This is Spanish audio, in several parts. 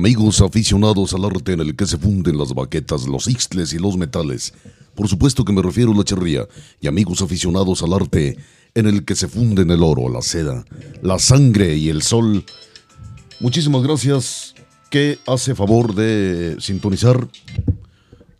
Amigos aficionados al arte en el que se funden las baquetas, los ixtles y los metales. Por supuesto que me refiero a la charría. Y amigos aficionados al arte en el que se funden el oro, la seda, la sangre y el sol. Muchísimas gracias que hace favor de sintonizar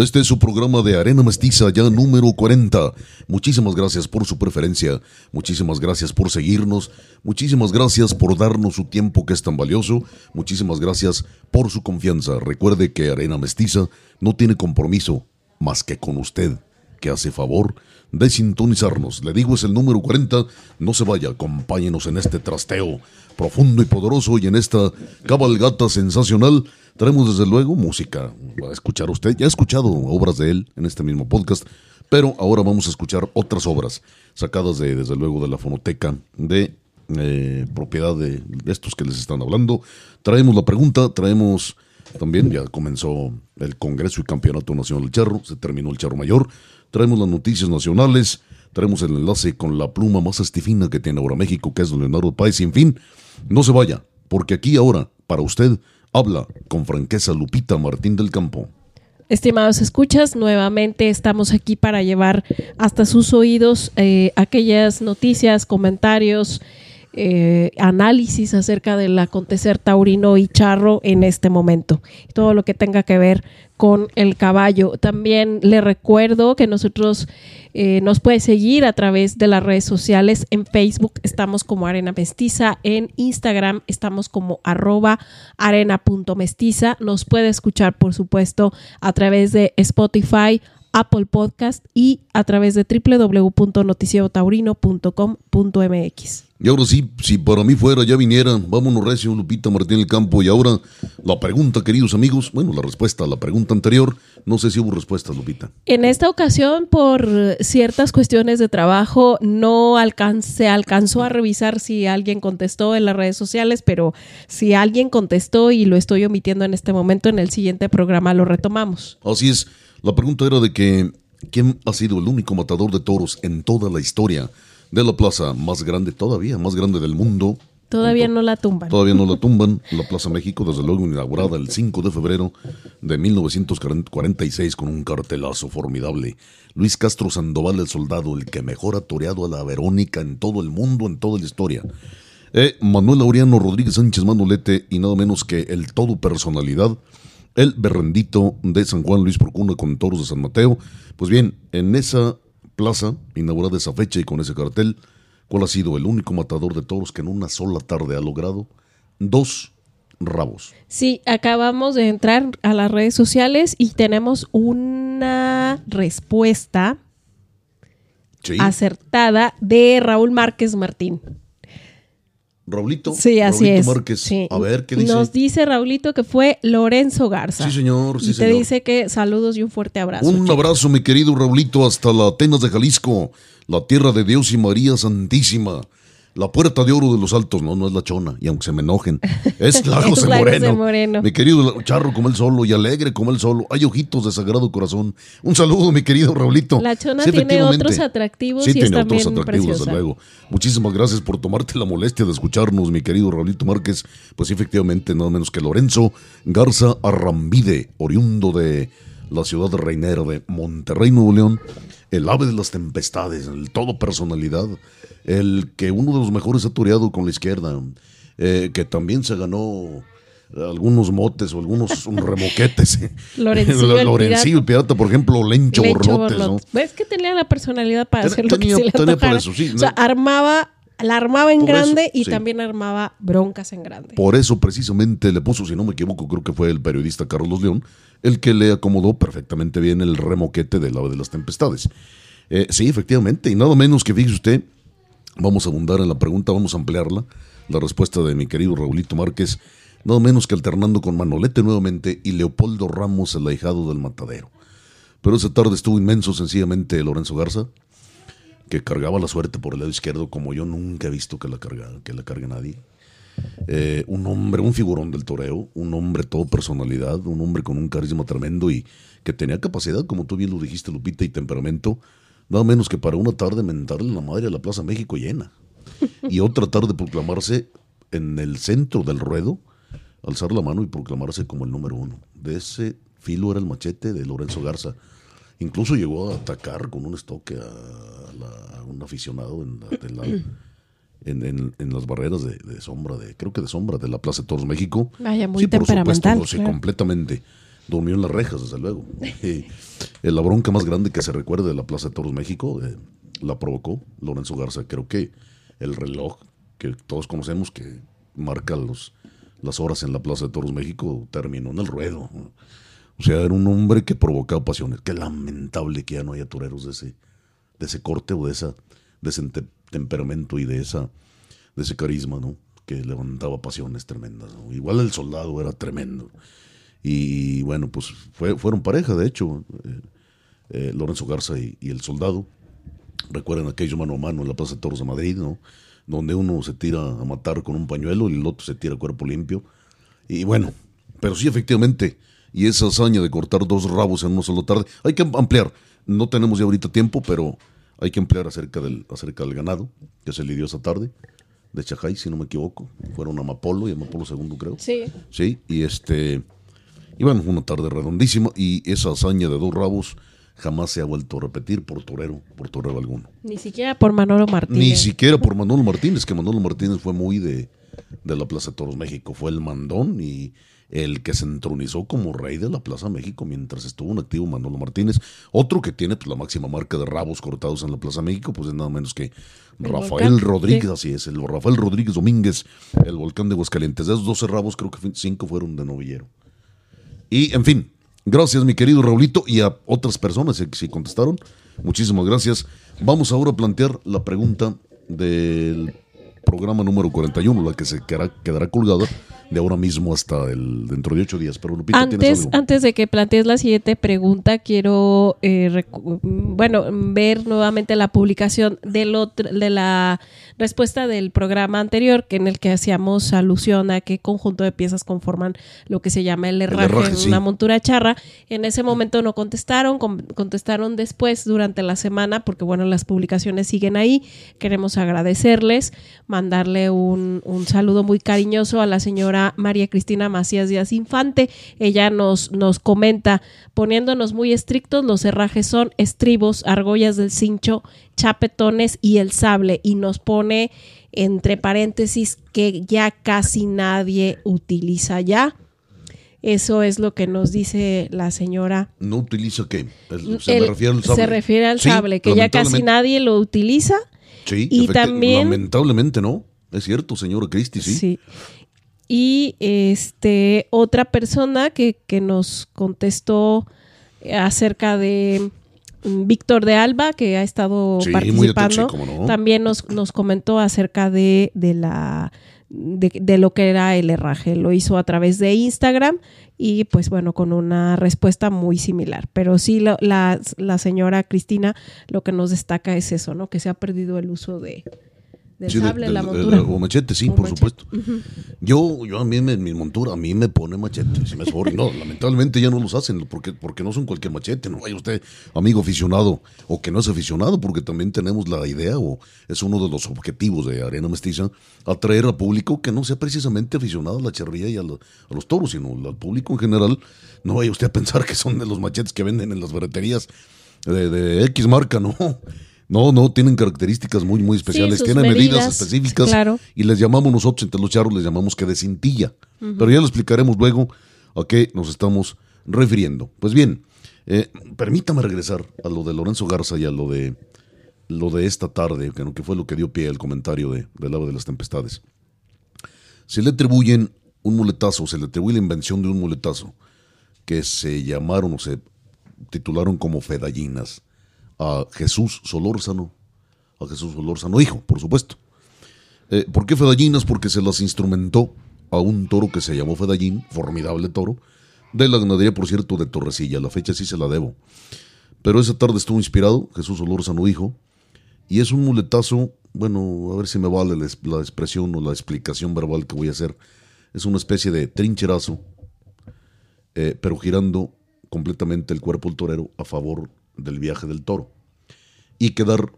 este es su programa de Arena Mestiza, ya número 40. Muchísimas gracias por su preferencia, muchísimas gracias por seguirnos, muchísimas gracias por darnos su tiempo que es tan valioso, muchísimas gracias por su confianza. Recuerde que Arena Mestiza no tiene compromiso más que con usted, que hace favor de sintonizarnos. Le digo, es el número 40. No se vaya, acompáñenos en este trasteo profundo y poderoso y en esta cabalgata sensacional. Traemos desde luego música. A escuchar usted, ya ha escuchado obras de él en este mismo podcast, pero ahora vamos a escuchar otras obras sacadas de, desde luego, de la fonoteca de eh, propiedad de, estos que les están hablando. Traemos la pregunta, traemos también, ya comenzó el Congreso y Campeonato Nacional del Charro, se terminó el Charro Mayor. Traemos las noticias nacionales, traemos el enlace con la pluma más estifina que tiene ahora México, que es Leonardo Páez, en fin, no se vaya, porque aquí ahora, para usted, habla con franqueza Lupita Martín del Campo. Estimados escuchas, nuevamente estamos aquí para llevar hasta sus oídos eh, aquellas noticias, comentarios, eh, análisis acerca del acontecer taurino y charro en este momento. Todo lo que tenga que ver con el caballo. También le recuerdo que nosotros eh, nos puede seguir a través de las redes sociales. En Facebook estamos como Arena Mestiza, en Instagram estamos como arroba arena.mestiza. Nos puede escuchar, por supuesto, a través de Spotify, Apple Podcast y a través de www.noticiotaurino.com.mx. Y ahora sí, si para mí fuera, ya viniera, vámonos recio, Lupita Martín del Campo. Y ahora la pregunta, queridos amigos, bueno, la respuesta a la pregunta anterior, no sé si hubo respuesta, Lupita. En esta ocasión, por ciertas cuestiones de trabajo, no se alcanzó a revisar si alguien contestó en las redes sociales, pero si alguien contestó y lo estoy omitiendo en este momento, en el siguiente programa lo retomamos. Así es, la pregunta era de que, ¿quién ha sido el único matador de toros en toda la historia? De la plaza más grande todavía, más grande del mundo. Todavía no la tumban. Todavía no la tumban. La Plaza México, desde luego, inaugurada el 5 de febrero de 1946 con un cartelazo formidable. Luis Castro Sandoval, el soldado, el que mejor ha toreado a la Verónica en todo el mundo, en toda la historia. Eh, Manuel Laureano Rodríguez Sánchez Manolete y nada menos que el todo personalidad, el berrendito de San Juan Luis Procuna con toros de San Mateo. Pues bien, en esa plaza, inaugurada esa fecha y con ese cartel, ¿cuál ha sido el único matador de toros que en una sola tarde ha logrado dos rabos? Sí, acabamos de entrar a las redes sociales y tenemos una respuesta Sí. acertada de Raúl Márquez Martín. Raulito. Sí, así Raulito es. Márquez. Sí. A ver, ¿qué dice? Nos dice Raulito que fue Lorenzo Garza. Sí, señor, sí, y te señor. dice que saludos y un fuerte abrazo. Un chico. abrazo, mi querido Raulito, hasta la Atenas de Jalisco, la tierra de Dios y María Santísima. La puerta de oro de los altos, no, no es la chona, y aunque se me enojen, es la Es José la José Moreno. Moreno. Mi querido charro como él solo y alegre como él solo. Hay ojitos de sagrado corazón. Un saludo, mi querido Raulito. La chona Sí, tiene otros atractivos Sí, y es tiene otros también atractivos, desde preciosa. luego. Muchísimas gracias por tomarte la molestia de escucharnos, mi querido Raulito Márquez. Pues efectivamente, nada menos que Lorenzo Garza Arrambide, oriundo de la ciudad reinera de Monterrey, Nuevo León, el ave de las tempestades, el todo personalidad, el que uno de los mejores ha toreado con la izquierda, eh, que también se ganó algunos motes o algunos un remoquetes. Lorencillo el Lorencillo el pirata, por ejemplo, Lencho, Lencho Borlotes, ¿no? ¿Ves que tenía la personalidad para Ten- hacer lo tenía- que se le tenía para antojara? eso, sí, O sea, armaba, la armaba en Por eso, grande y sí. también armaba broncas en grande. Por eso precisamente le puso, si no me equivoco, creo que fue el periodista Carlos León, el que le acomodó perfectamente bien el remoquete del ave de las tempestades. Eh, sí, efectivamente, y nada menos que fíjese usted, vamos a abundar en la pregunta, vamos a ampliarla, la respuesta de mi querido Raulito Márquez, nada menos que alternando con Manolete nuevamente y Leopoldo Ramos, el ahijado del matadero. Pero esa tarde estuvo inmenso sencillamente Lorenzo Garza, que cargaba la suerte por el lado izquierdo como yo nunca he visto que la carga, que la cargue nadie. Eh, un hombre, un figurón del toreo, un hombre todo personalidad, un hombre con un carisma tremendo y que tenía capacidad, como tú bien lo dijiste, Lupita, y temperamento, nada menos que para una tarde mentarle la madre a la Plaza México llena. Y otra tarde proclamarse en el centro del ruedo, alzar la mano y proclamarse como el número uno. De ese filo era el machete de Lorenzo Garza. Incluso llegó a atacar con un estoque a, la- a un aficionado en, la- en, en- en las barreras de, de sombra, de creo que de sombra de la Plaza de Toros México. Vaya, muy por temperamental, supuesto, sí, claro. completamente. Durmió en las rejas, desde luego. Y, eh, la bronca más grande que se recuerde de la Plaza de Toros México eh, la provocó Lorenzo Garza. Creo que el reloj que todos conocemos que marca los, las horas en la Plaza de Toros México terminó en el ruedo. O sea, era un hombre que provocaba pasiones. Qué lamentable que ya no haya toreros de ese, de ese corte o de, esa, de ese te- temperamento y de, esa, de ese carisma, ¿no? Que levantaba pasiones tremendas. ¿no? Igual el soldado era tremendo. Y bueno, pues fue, fueron pareja, de hecho, eh, eh, Lorenzo Garza y, y el soldado. Recuerden aquellos mano a mano en la Plaza de Toros de Madrid, ¿no? Donde uno se tira a matar con un pañuelo y el otro se tira a cuerpo limpio. Y bueno, pero sí, efectivamente, y esa hazaña de cortar dos rabos en una sola tarde, hay que ampliar. No tenemos ya ahorita tiempo, pero hay que ampliar acerca del, acerca del ganado que se lidió esa tarde, de Chajay, si no me equivoco. Fueron Amapolo y Amapolo segundo, creo. Sí. Sí, y este. Y bueno, fue una tarde redondísima y esa hazaña de dos rabos jamás se ha vuelto a repetir por torero, por torero alguno. Ni siquiera por Manolo Martínez. Ni siquiera por Manolo Martínez, que Manolo Martínez fue muy de, de la Plaza de Toros México, fue el mandón y el que se entronizó como rey de la Plaza México mientras estuvo en activo Manolo Martínez. Otro que tiene pues, la máxima marca de rabos cortados en la Plaza México, pues es nada menos que El Rafael volcán, Rodríguez, sí. así es, el Rafael Rodríguez Domínguez, el volcán de Aguascalientes. De esos 12 rabos, creo que fue- cinco fueron de novillero. Y, en fin, gracias, mi querido Raulito, y a otras personas que sí contestaron. Muchísimas gracias. Vamos ahora a plantear la pregunta del programa número 41, la que se quedará, quedará colgada de ahora mismo hasta el dentro de ocho días. Pero Lupita, ¿tienes Antes, algo? antes de que plantees la siguiente pregunta, quiero eh, bueno ver nuevamente la publicación del otro, de la respuesta del programa anterior, que en el que hacíamos alusión a qué conjunto de piezas conforman lo que se llama el herraje, herraje, en sí. una montura charra. En ese momento no contestaron, con- contestaron después durante la semana, porque bueno, las publicaciones siguen ahí. Queremos agradecerles, mandarle un, un saludo muy cariñoso a la señora María Cristina Macías Díaz Infante. Ella nos, nos comenta, poniéndonos muy estrictos, los herrajes son estribos, argollas del cincho, chapetones y el sable. Y nos pone entre paréntesis que ya casi nadie utiliza ya. Eso es lo que nos dice la señora. ¿No utiliza qué? Se El- me refiere al sable. se refiere al Sí, sable, que ya casi nadie lo utiliza. Sí, y también- Lamentablemente no. Es cierto, señora Cristi, sí. Sí. Y este otra persona que, que nos contestó acerca de mm, Víctor de Alba, que ha estado Sí, participando, no. también nos, nos comentó acerca de, de la de, de lo que era el herraje. Lo hizo a través de Instagram y pues bueno, con una respuesta muy similar. Pero sí, lo- la, la señora Cristina lo que nos destaca es eso, ¿no? Que se ha perdido el uso de, Del Sí, de- sable, del- la montura. o machete, sí, por machete. supuesto. Yo, yo a mí, me- mi montura, a mí me pone machete, si me sobra. No, lamentablemente ya no los hacen, porque, porque no son cualquier machete. No vaya usted, amigo aficionado, o que no es aficionado, porque también tenemos la idea, o es uno de los objetivos de Arena Mestiza, atraer al público que no sea precisamente aficionado a la charrería y a, lo- a los toros, sino al público en general. No vaya usted a pensar que son de los machetes que venden en las ferreterías de, de X marca, no. No, no, tienen características muy, muy especiales, tienen medidas, medidas, específicas claro. y les llamamos nosotros, entre los charros, les llamamos que de cintilla. Pero ya lo explicaremos luego a qué nos estamos refiriendo. Pues bien, eh, permítame regresar a lo de Lorenzo Garza y a lo de lo de esta tarde, que fue lo que dio pie al comentario de, del ave de las tempestades. Se le atribuyen un muletazo, se le atribuye la invención de un muletazo que se llamaron o se titularon como fedallinas a Jesús Solórzano, a Jesús Solórzano, hijo, por supuesto. Eh, ¿Por qué fedallinas? Porque se las instrumentó a un toro que se llamó Fedallín, formidable toro, de la ganadería, por cierto, de Torrecilla. La fecha sí se la debo. Pero esa tarde estuvo inspirado Jesús Solórzano, hijo, y es un muletazo, bueno, a ver si me vale la expresión o la explicación verbal que voy a hacer. Es una especie de trincherazo, eh, pero girando completamente el cuerpo del torero a favor del viaje del toro. Y quedar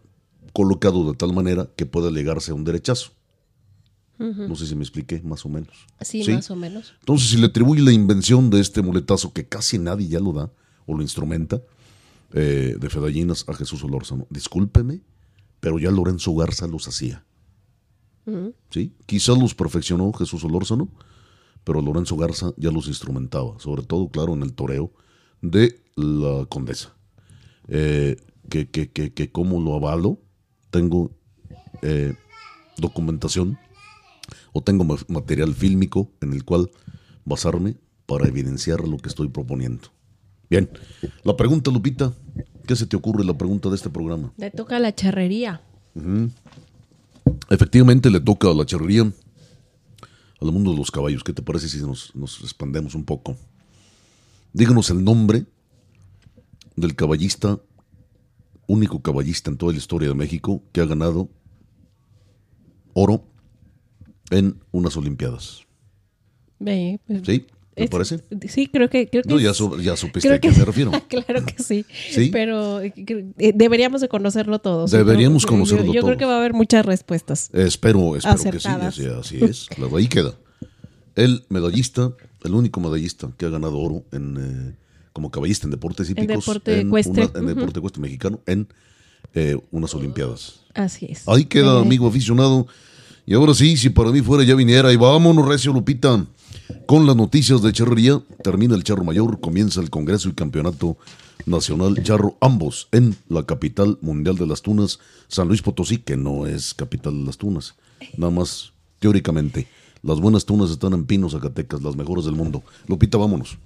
colocado de tal manera que pueda llegarse a un derechazo. No sé si me expliqué, más o menos. Sí, ¿Sí? más o menos. Entonces, si le atribuye la invención de este muletazo, que casi nadie ya lo da o lo instrumenta, eh, de Fedallinas a Jesús Olórzano, discúlpeme, pero ya Lorenzo Garza los hacía. ¿Sí? Quizás los perfeccionó Jesús Olórzano, pero Lorenzo Garza ya los instrumentaba, sobre todo, claro, en el toreo de la condesa. Eh, que, que, que, que como lo avalo, tengo eh, documentación o tengo ma- material fílmico en el cual basarme para evidenciar lo que estoy proponiendo. Bien, la pregunta, Lupita, ¿qué se te ocurre la pregunta de este programa? Le toca la charrería. Efectivamente le toca a la charrería, al mundo de los caballos. ¿Qué te parece si nos, nos expandemos un poco? Díganos el nombre del caballista, único caballista en toda la historia de México que ha ganado oro en unas Olimpiadas. Pues, ¿Sí? ¿Te es- parece? Sí, creo que, creo que No, ya, es- su- ya supiste creo a qué que- me refiero. claro que sí. ¿Sí? Pero eh, eh, deberíamos de conocerlo todos. Deberíamos conocerlo Yo, yo creo que va a haber muchas respuestas. Espero, espero que sí, así es. Claro, ahí queda. El medallista, el único medallista que ha ganado oro en, eh, como caballista en deportes hípicos. deporte en ecuestre, una- en deporte ecuestre mexicano en eh, unas Olimpiadas. Así es. Ahí queda, Eh, amigo aficionado. Y ahora sí, si para mí fuera ya viniera. Y vámonos, Recio Lupita. Con las noticias de charrería, termina el charro mayor, comienza el Congreso y Campeonato Nacional Charro, ambos en la capital mundial de las tunas, San Luis Potosí, que no es capital de las tunas, nada más teóricamente. Las buenas tunas están en Pino, Zacatecas, las mejores del mundo. Lupita, vámonos.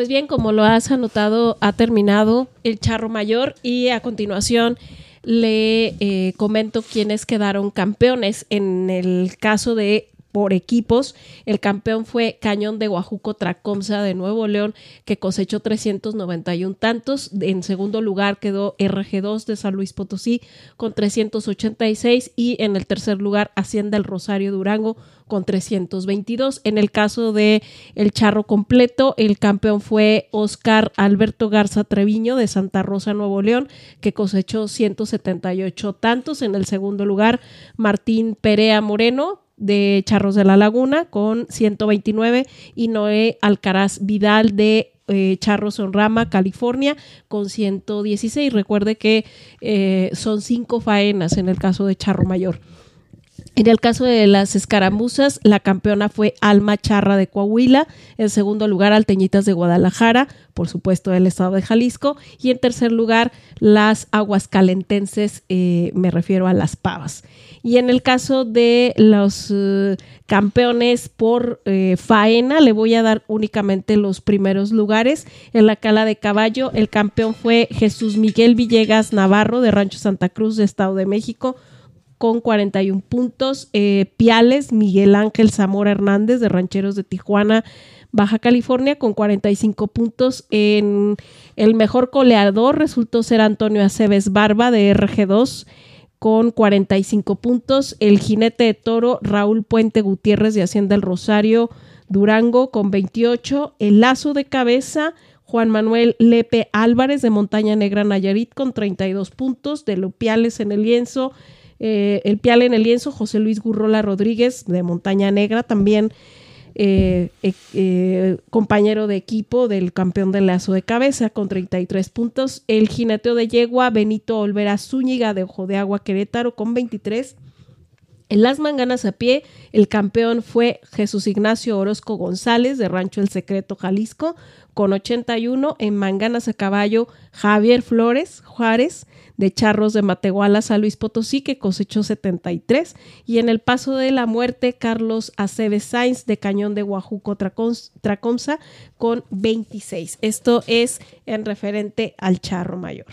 Pues bien, como lo has anotado, ha terminado el charro mayor y a continuación le eh, comento quiénes quedaron campeones. En el caso de por equipos, el campeón fue Cañón de Guajuco Tracomsa de Nuevo León, que cosechó 391 tantos. En segundo lugar quedó RG2 de San Luis Potosí con 386 y en el tercer lugar Hacienda el Rosario Durango con 322. En el caso de el charro completo, el campeón fue Oscar Alberto Garza Treviño de Santa Rosa, Nuevo León, que cosechó 178 tantos. En el segundo lugar, Martín Perea Moreno de Charros de la Laguna con 129 y Noé Alcaraz Vidal de eh, Charros Sonrama, California, con 116. Recuerde que eh, son cinco faenas en el caso de Charro Mayor. En el caso de las escaramuzas, la campeona fue Alma Charra de Coahuila, en segundo lugar Alteñitas de Guadalajara, por supuesto del estado de Jalisco, y en tercer lugar las aguascalentenses, eh, me refiero a las pavas. Y en el caso de los eh, campeones por eh, faena, le voy a dar únicamente los primeros lugares. En la cala de caballo, el campeón fue Jesús Miguel Villegas Navarro de Rancho Santa Cruz de Estado de México con 41 puntos. Eh, Piales, Miguel Ángel Zamora Hernández de Rancheros de Tijuana, Baja California con 45 puntos. En el mejor coleador resultó ser Antonio Aceves Barba de RG2 con 45 puntos. El jinete de toro Raúl Puente Gutiérrez de Hacienda del Rosario Durango con 28. El lazo de cabeza Juan Manuel Lepe Álvarez de Montaña Negra Nayarit con 32 puntos. De Lupiales en el lienzo. Eh, el Pial en el lienzo, José Luis Gurrola Rodríguez de Montaña Negra también eh, eh, compañero de equipo del campeón del lazo de cabeza con 33 puntos. El jineteo de yegua Benito Olvera Zúñiga de Ojo de Agua Querétaro con 23. En las manganas a pie, el campeón fue Jesús Ignacio Orozco González de Rancho El Secreto, Jalisco, con 81. En manganas a caballo, Javier Flores Juárez de Charros de Matehuala San Luis Potosí, que cosechó 73. Y en el Paso de la Muerte, Carlos Aceves Sainz de Cañón de Guajuco Tracomsa con 26. Esto es en referente al charro mayor.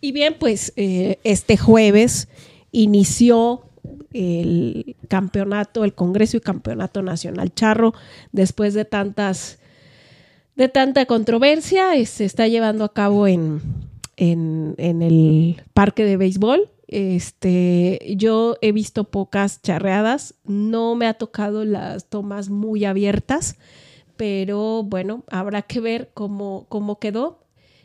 Y bien, pues eh, este jueves inició el campeonato, el Congreso y Campeonato Nacional Charro, después de tantas de tanta controversia. Se está llevando a cabo en, en, el parque de béisbol. Este, yo he visto pocas charreadas, no me ha tocado las tomas muy abiertas, pero bueno, habrá que ver cómo, cómo quedó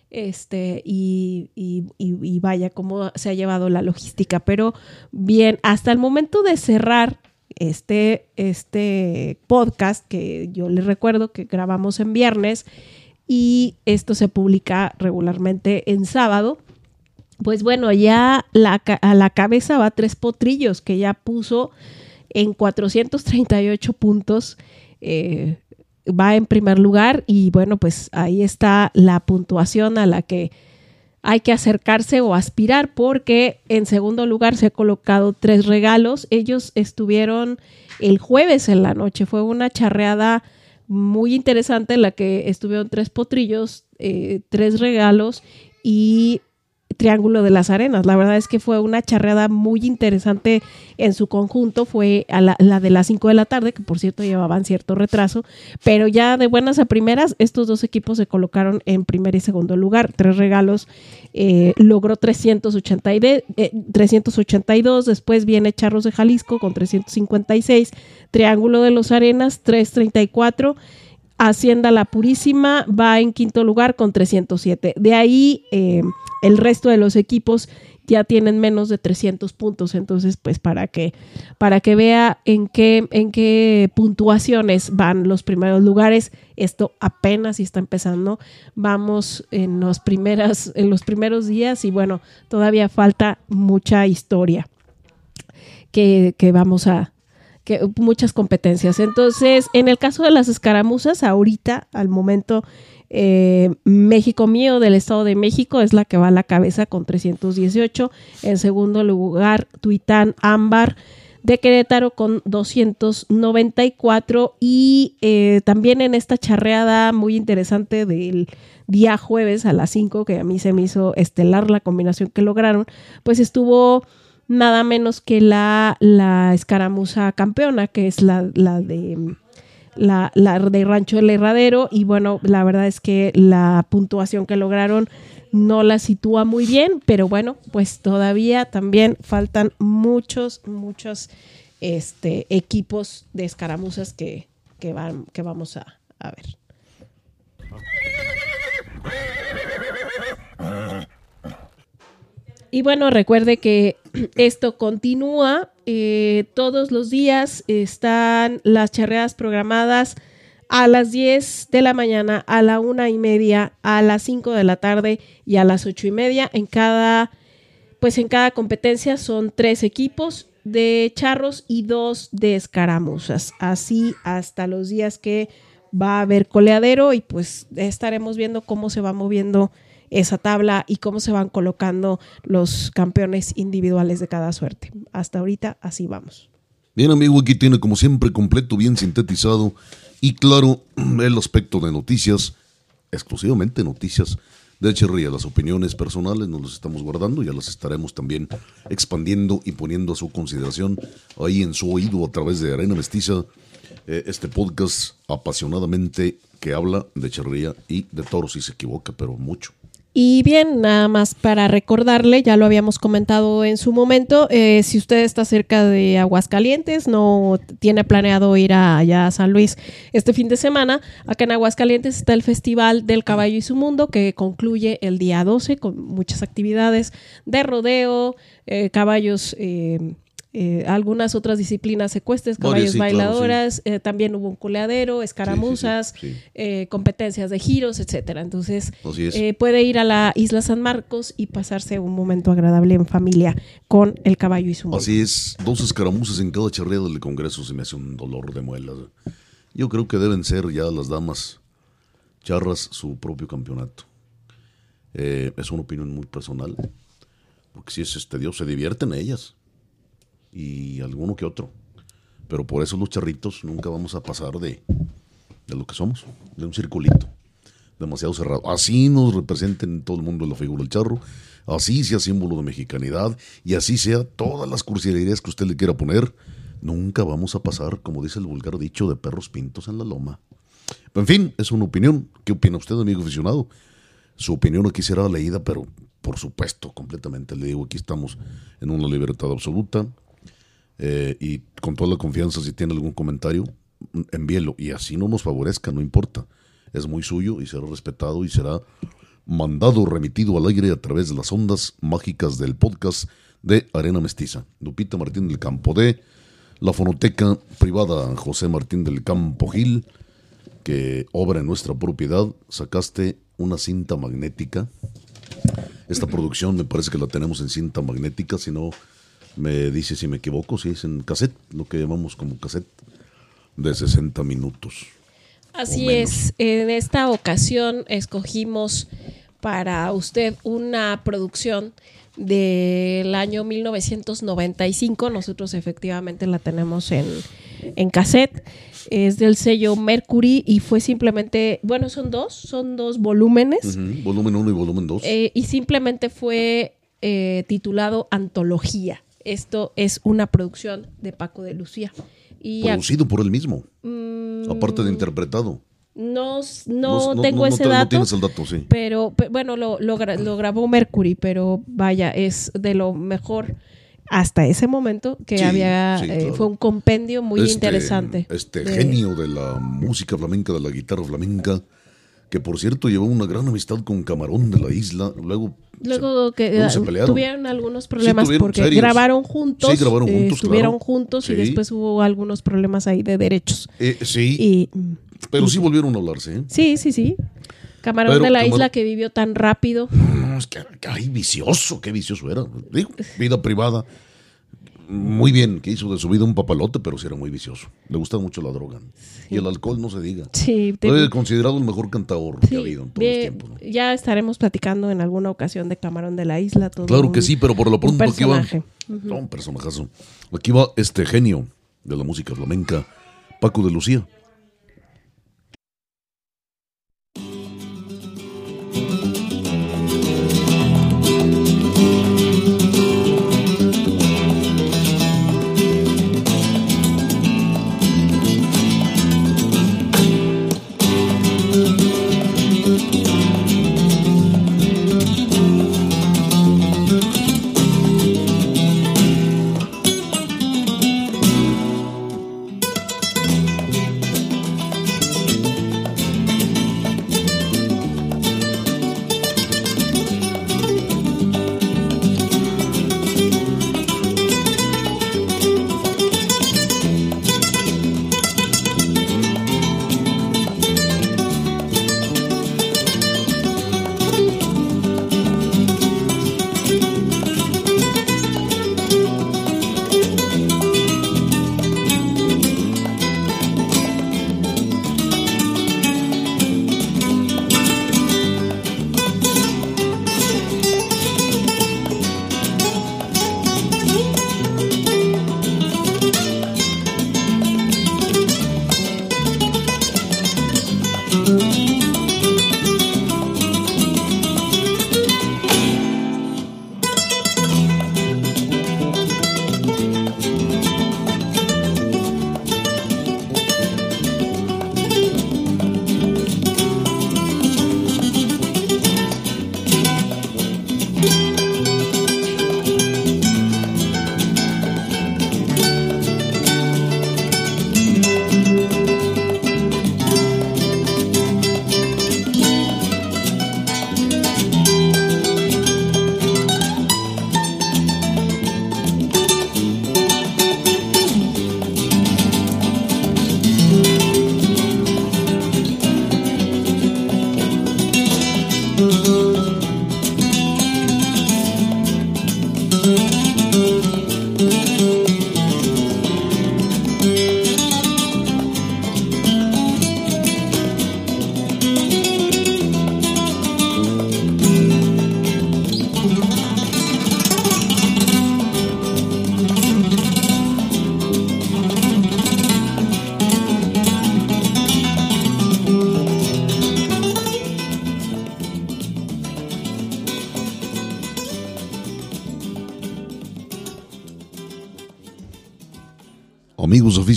este, y, y, vaya cómo se ha llevado la logística. Pero bien, hasta el momento de cerrar este, este podcast que yo les recuerdo que grabamos en viernes y esto se publica regularmente en sábado. Pues bueno, ya a la cabeza va tres potrillos que ya puso en 438 puntos. Eh, va en primer lugar y bueno, pues ahí está la puntuación a la que hay que acercarse o aspirar porque en segundo lugar se ha colocado tres regalos. Ellos estuvieron el jueves en la noche. Fue una charreada muy interesante en la que estuvieron tres potrillos, eh, tres regalos y Triángulo de las Arenas. La verdad es que fue una charreada muy interesante en su conjunto. Fue a la, de las 5 de la tarde, que por cierto llevaban cierto retraso, pero ya de buenas a primeras, estos dos equipos se colocaron en primer y segundo lugar. Tres regalos, eh, logró 382, eh, 382, después viene Charros de Jalisco con 356, Triángulo de las Arenas 334. Hacienda La Purísima va en quinto lugar con 307. De ahí eh, el resto de los equipos ya tienen menos de 300 puntos, entonces pues para que para que vea en qué en qué puntuaciones van los primeros lugares, esto apenas está empezando. Vamos en los primeras en los primeros días y bueno, todavía falta mucha historia que, que vamos a que muchas competencias. Entonces, en el caso de las escaramuzas, ahorita, al momento, eh, México mío del Estado de México es la que va a la cabeza con 318. En segundo lugar, Tuitán Ámbar de Querétaro con 294 y eh, también en esta charreada muy interesante del día jueves a las 5 que a mí se me hizo estelar la combinación que lograron, pues estuvo nada menos que la, la escaramuza campeona, que es la, la de la, la, de Rancho del Herradero y bueno, la verdad es que la puntuación que lograron no la sitúa muy bien, pero bueno, pues todavía también faltan muchos, muchos este, equipos de escaramuzas que, que, van, que vamos a, a ver. Y bueno, recuerde que esto continúa eh, todos los días. Están las charreadas programadas a las 10 de la mañana, a la una y media, a las 5 de la tarde y a las ocho y media. En cada, pues en cada competencia son tres equipos de charros y dos de escaramuzas. Así hasta los días que va a haber coleadero y pues estaremos viendo cómo se va moviendo esa tabla y cómo se van colocando los campeones individuales de cada suerte. Hasta ahorita así vamos. Bien amigo, aquí tiene como siempre completo, bien sintetizado y claro el aspecto de noticias, exclusivamente noticias de Echeverría. Las opiniones personales nos las estamos guardando, ya las estaremos también expandiendo y poniendo a su consideración ahí en su oído a través de Arena Mestiza, eh, este podcast apasionadamente que habla de Echeverría y de toros, si se equivoca, pero mucho. Y bien, nada más para recordarle, ya lo habíamos comentado en su momento, eh, si usted está cerca de Aguascalientes, no tiene planeado ir a, allá a San Luis este fin de semana, acá en Aguascalientes está el Festival del Caballo y su Mundo, que concluye el día 12 con muchas actividades de rodeo, eh, caballos... Eh, eh, algunas otras disciplinas ecuestres, caballos sí, claro, bailadoras, eh, también hubo un culeadero, escaramuzas, Sí, eh, competencias de giros, etcétera. Entonces puede ir a la isla San Marcos y pasarse un momento agradable en familia con el caballo y su mundo. Así es, dos escaramuzas en cada charreada del Congreso se me hace un dolor de muelas. Yo creo que deben ser ya las damas charras su propio campeonato. Es una opinión muy personal, porque si es este Dios, se divierten ellas y alguno que otro. Pero por eso los charritos nunca vamos a pasar de, de lo que somos, de un circulito demasiado cerrado. Así nos representen todo el mundo la figura del charro, así sea símbolo de mexicanidad y así sea todas las cursilerías que usted le quiera poner, nunca vamos a pasar, como dice el vulgar dicho, de perros pintos en la loma. Pero, en fin, es una opinión. ¿Qué opina usted, amigo aficionado? Su opinión aquí será leída, pero por supuesto, completamente. Le digo, aquí estamos en una libertad absoluta eh, y con toda la confianza, si tiene algún comentario, envíelo. Y así no nos favorezca, no importa. Es muy suyo y será respetado y será mandado, remitido al aire a través de las ondas mágicas del podcast de Arena Mestiza. Lupita Martín del Campo de la fonoteca privada José Martín del Campo Gil, que obra en nuestra propiedad. Sacaste una cinta magnética. Esta producción me parece que la tenemos en cinta magnética, si no me dice si me equivoco, si es en cassette, lo que llamamos como cassette de 60 minutos. Así es, en esta ocasión escogimos para usted una producción del año 1995. Nosotros efectivamente la tenemos en, en cassette. Es del sello Mercury y fue simplemente, bueno, son dos, son dos volúmenes. Volumen 1 y volumen 2. Eh, y simplemente fue eh, titulado Antología. Esto es una producción de Paco de Lucía. Y producido por él mismo, mm, aparte de interpretado. no, no, No- tengo no- ese dato. tienes el dato, sí. Pero, pe- bueno, lo, lo, gra- lo grabó Mercury, pero vaya, es de lo mejor hasta ese momento que Sí, había. sí, eh, fue un compendio muy Este- interesante. Este de- genio de la música flamenca, de la guitarra flamenca, que por cierto llevó una gran amistad con Camarón de la isla. Luego, Luego que luego se pelearon. tuvieron algunos problemas tuvieron porque serios. grabaron juntos, Sí, grabaron eh, juntos, estuvieron claro. juntos y después hubo algunos problemas ahí de derechos. Eh, sí, Y mm, pero sí volvieron a hablarse. ¿eh? sí, sí, sí. Camarón Pero de la Camar- isla que vivió tan rápido. No, es que, que, ay, vicioso, qué vicioso era. Digo, vida privada. Muy bien, que hizo de su vida un papalote, pero sí era muy vicioso. Le gusta mucho la droga. Y el alcohol no se diga. Sí, te- considerado el mejor cantador que ha habido en todos bien, los tiempos. ¿no? Ya estaremos platicando en alguna ocasión de Camarón de la isla. todo Claro que sí, pero por lo pronto aquí va. personaje. No, un personajazo. Aquí va este genio de la música flamenca, Paco de Lucía.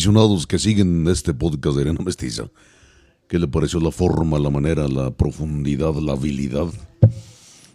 Aficionados que siguen este podcast de Arena Mestiza, ¿qué le pareció la forma, la manera, la profundidad, la habilidad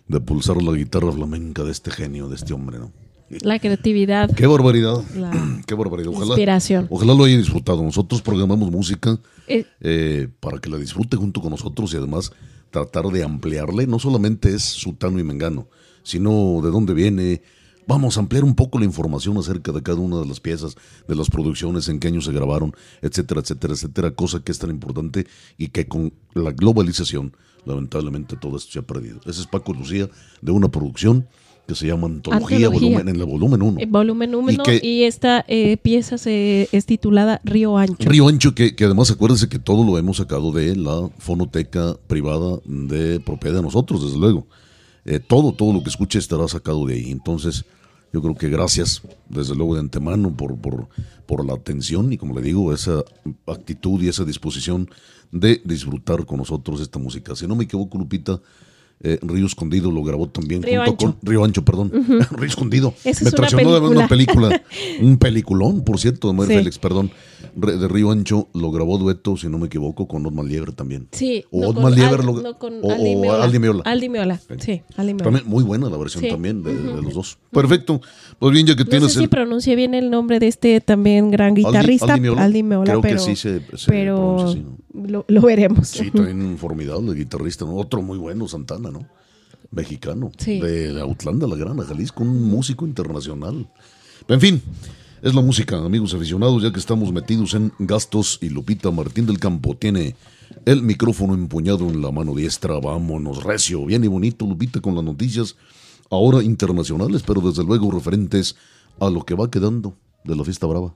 de pulsar la guitarra flamenca de este genio, de este hombre, ¿no? La creatividad. Qué barbaridad. La Qué barbaridad. Ojalá, inspiración. ojalá lo haya disfrutado. Nosotros programamos música Eh, eh, para que la disfrute junto con nosotros y además tratar de ampliarle. No solamente es Sutano y Mengano, sino de dónde viene. Vamos a ampliar un poco la información acerca de cada una de las piezas, de las producciones, en qué año se grabaron, etcétera, etcétera, etcétera. Cosa que es tan importante y que con la globalización, lamentablemente, todo esto se ha perdido. Ese es Paco Lucía de una producción que se llama Antología, Antología. Volumen, en el volumen 1. eh, volumen 1 Y esta eh, pieza se, es titulada Río Ancho. Río Ancho, que, que además acuérdense que todo lo hemos sacado de la fonoteca privada de propiedad de nosotros, desde luego. Eh, todo, todo lo que escuche estará sacado de ahí. Entonces, yo creo que gracias, desde luego de antemano, por, por, por la atención y, como le digo, esa actitud y esa disposición de disfrutar con nosotros esta música. Si no me equivoco, Lupita, eh, Río Escondido lo grabó también Río junto Ancho. con Río Ancho, perdón. Río Escondido. Me es una traicionó de ver una película. un peliculón, por cierto, de Manuel Sí. Félix, perdón. De Río Ancho lo grabó dueto, si no me equivoco, con Otman Lieber también. Sí. O no Otman con Lieber Al- lo- no con o- Aldi Meola. Aldi Meola. Aldi Meola. Sí, Aldi Meola. También muy buena la versión Sí. también de, de los dos. Perfecto. Pues bien, ya que No tienes sé si el... pronuncié bien el nombre de este también gran guitarrista, Aldi Aldi Meola. Meola, Creo que pero, sí se- se pero pronuncia así, lo, lo veremos. Sí, también un formidable guitarrista, ¿no? Otro muy bueno, Santana, ¿no? Mexicano. Sí. De Autlanda, La Grana, Jalisco, un músico internacional. En fin, es la música, amigos aficionados, ya que estamos metidos en gastos y Lupita Martín del Campo tiene el micrófono empuñado en la mano diestra. Vámonos, recio, bien y bonito, Lupita, con las noticias ahora internacionales, pero desde luego referentes a lo que va quedando de la fiesta brava.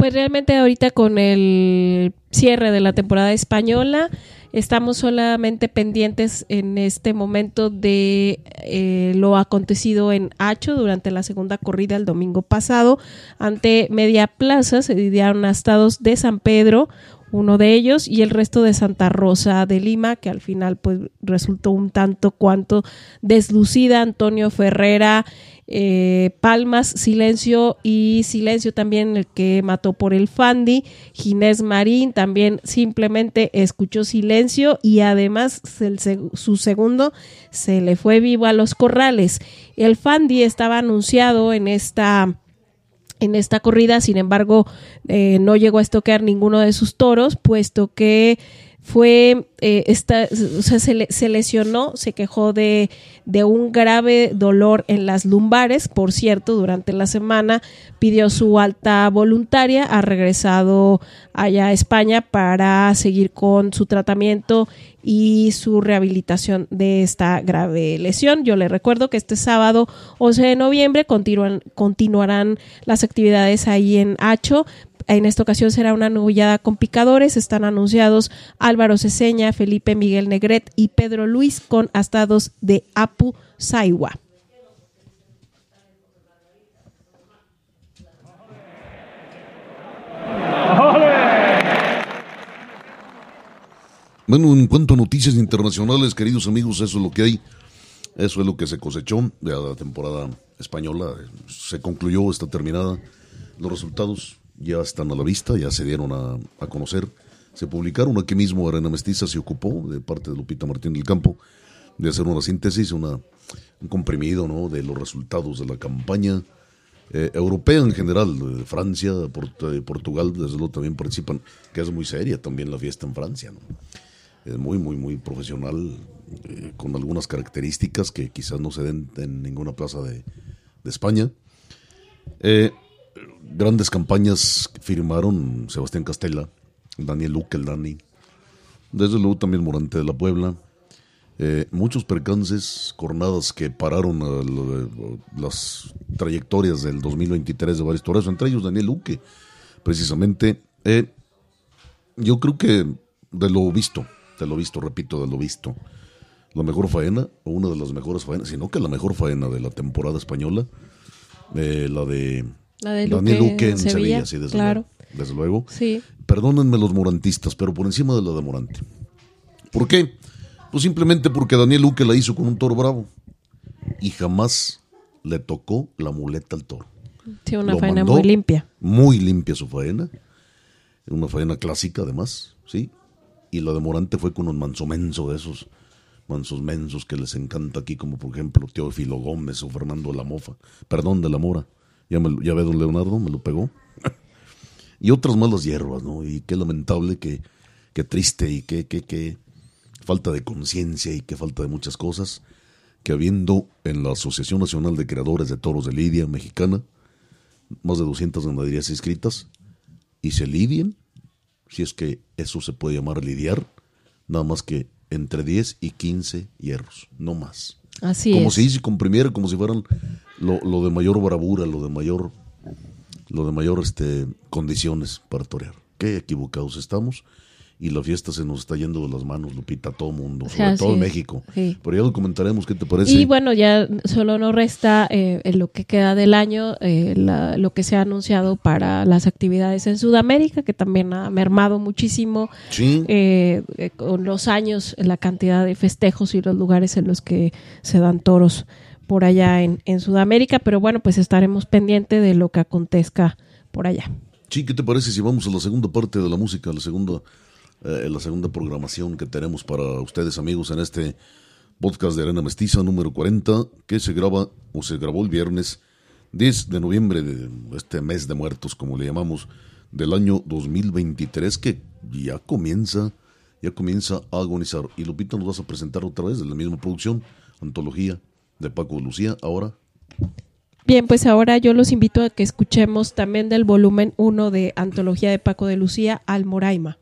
Pues realmente ahorita con el cierre de la temporada española estamos solamente pendientes en este momento de eh, lo acontecido en Hacho durante la segunda corrida el domingo pasado ante Media Plaza se dieron estados de San Pedro uno de ellos y el resto de Santa Rosa de Lima que al final pues resultó un tanto cuanto deslucida Antonio Ferrera eh, Palmas, Silencio y Silencio también el que mató por el Fandi, Ginés Marín también simplemente escuchó silencio y además el su segundo se le fue vivo a los corrales. El Fandi estaba anunciado en esta en esta corrida, sin embargo, eh, no llegó a estoquear ninguno de sus toros, puesto que fue, eh, o sea, se, se lesionó, se quejó de, de un grave dolor en las lumbares, por cierto, durante la semana pidió su alta voluntaria, ha regresado allá a España para seguir con su tratamiento y su rehabilitación de esta grave lesión. Yo le recuerdo que este sábado 11 de noviembre continuarán las actividades ahí en Hacho. En esta ocasión será una novillada con picadores. Están anunciados Álvaro Ceseña, Felipe Miguel Negret y Pedro Luis con astados de Apu Saiwa. Bueno, en cuanto a noticias internacionales, queridos amigos, eso es lo que hay. Eso es lo que se cosechó de la temporada española. Se concluyó, está terminada. Los resultados ya están a la vista, ya se dieron a, a conocer. Se publicaron aquí mismo. Arena Mestiza se ocupó, de parte de Lupita Martín del Campo, de hacer una síntesis, una, un comprimido ¿no? de los resultados de la campaña eh, europea en general. de Francia, Port- Portugal, desde luego también participan, que es muy seria también la fiesta en Francia. ¿no? es muy, muy, muy profesional, eh, con algunas características que quizás no se den en ninguna plaza de, de España. Eh, grandes campañas firmaron Sebastián Castella, Daniel Luque, el Dani, desde luego también Morante de la Puebla. Eh, muchos percances, jornadas que pararon las trayectorias del 2023 de varios toreros, entre ellos Daniel Luque, precisamente. Eh, yo creo que de lo visto, de lo visto, repito, de lo visto, la mejor faena, o una de las mejores faenas, sino que la mejor faena de la temporada española, eh, la de, La de Daniel Luque Luque en Sevilla, Sevilla, sí, desde, claro. luego, desde luego. Sí. Perdónenme los morantistas, pero por encima de la de Morante. ¿Por qué? Pues simplemente porque Daniel Luque la hizo con un toro bravo. Y jamás le tocó la muleta al toro. Sí, una Lo faena muy limpia. Muy limpia su faena. Una faena clásica además, ¿sí? Y la de Morante fue con un manso menso de esos mansos mensos que les encanta aquí, como por ejemplo Teófilo Gómez o Fernando de la Mofa. Perdón, de la Mora. Ya, me, ve don Leonardo, me lo pegó. y otras malas hierbas, ¿no? Y qué lamentable, que, qué triste y qué, qué, qué falta de conciencia y qué falta de muchas cosas que habiendo en la Asociación Nacional de Creadores de Toros de Lidia Mexicana, más de 200 ganaderías inscritas, y se lidien, si es que eso se puede llamar lidiar, nada más que entre 10 y 15 hierros, no más. Así como es. si se comprimiera, como si fueran lo, lo de mayor bravura, lo de mayor, lo de mayor este, condiciones para torear. Qué equivocados estamos. Y la fiesta se nos está yendo de las manos, Lupita, a todo mundo, sobre así todo en. México. Sí. Pero ya lo comentaremos, ¿qué te parece? Y bueno, ya solo nos resta eh, en lo que queda del año eh, la- lo que se ha anunciado para las actividades en Sudamérica, que también ha mermado muchísimo sí, eh, eh, con los años la cantidad de festejos y los lugares en los que se dan toros por allá en, en Sudamérica, pero bueno, pues estaremos pendientes de lo que acontezca por allá. Sí, ¿qué te parece si vamos a la segunda parte de la música, la segunda, eh, la segunda programación que tenemos para ustedes amigos en este podcast de Arena Mestiza número 40, que se graba o se grabó el viernes 10 de noviembre de este mes de muertos, como le llamamos, del año 2023, que ya comienza, ya comienza a agonizar. Y Lupita nos vas a presentar otra vez de la misma producción, antología de Paco Lucía, ahora Bien, pues ahora yo los invito a que escuchemos también del volumen 1 de Antología de Paco de Lucía, Almoraima.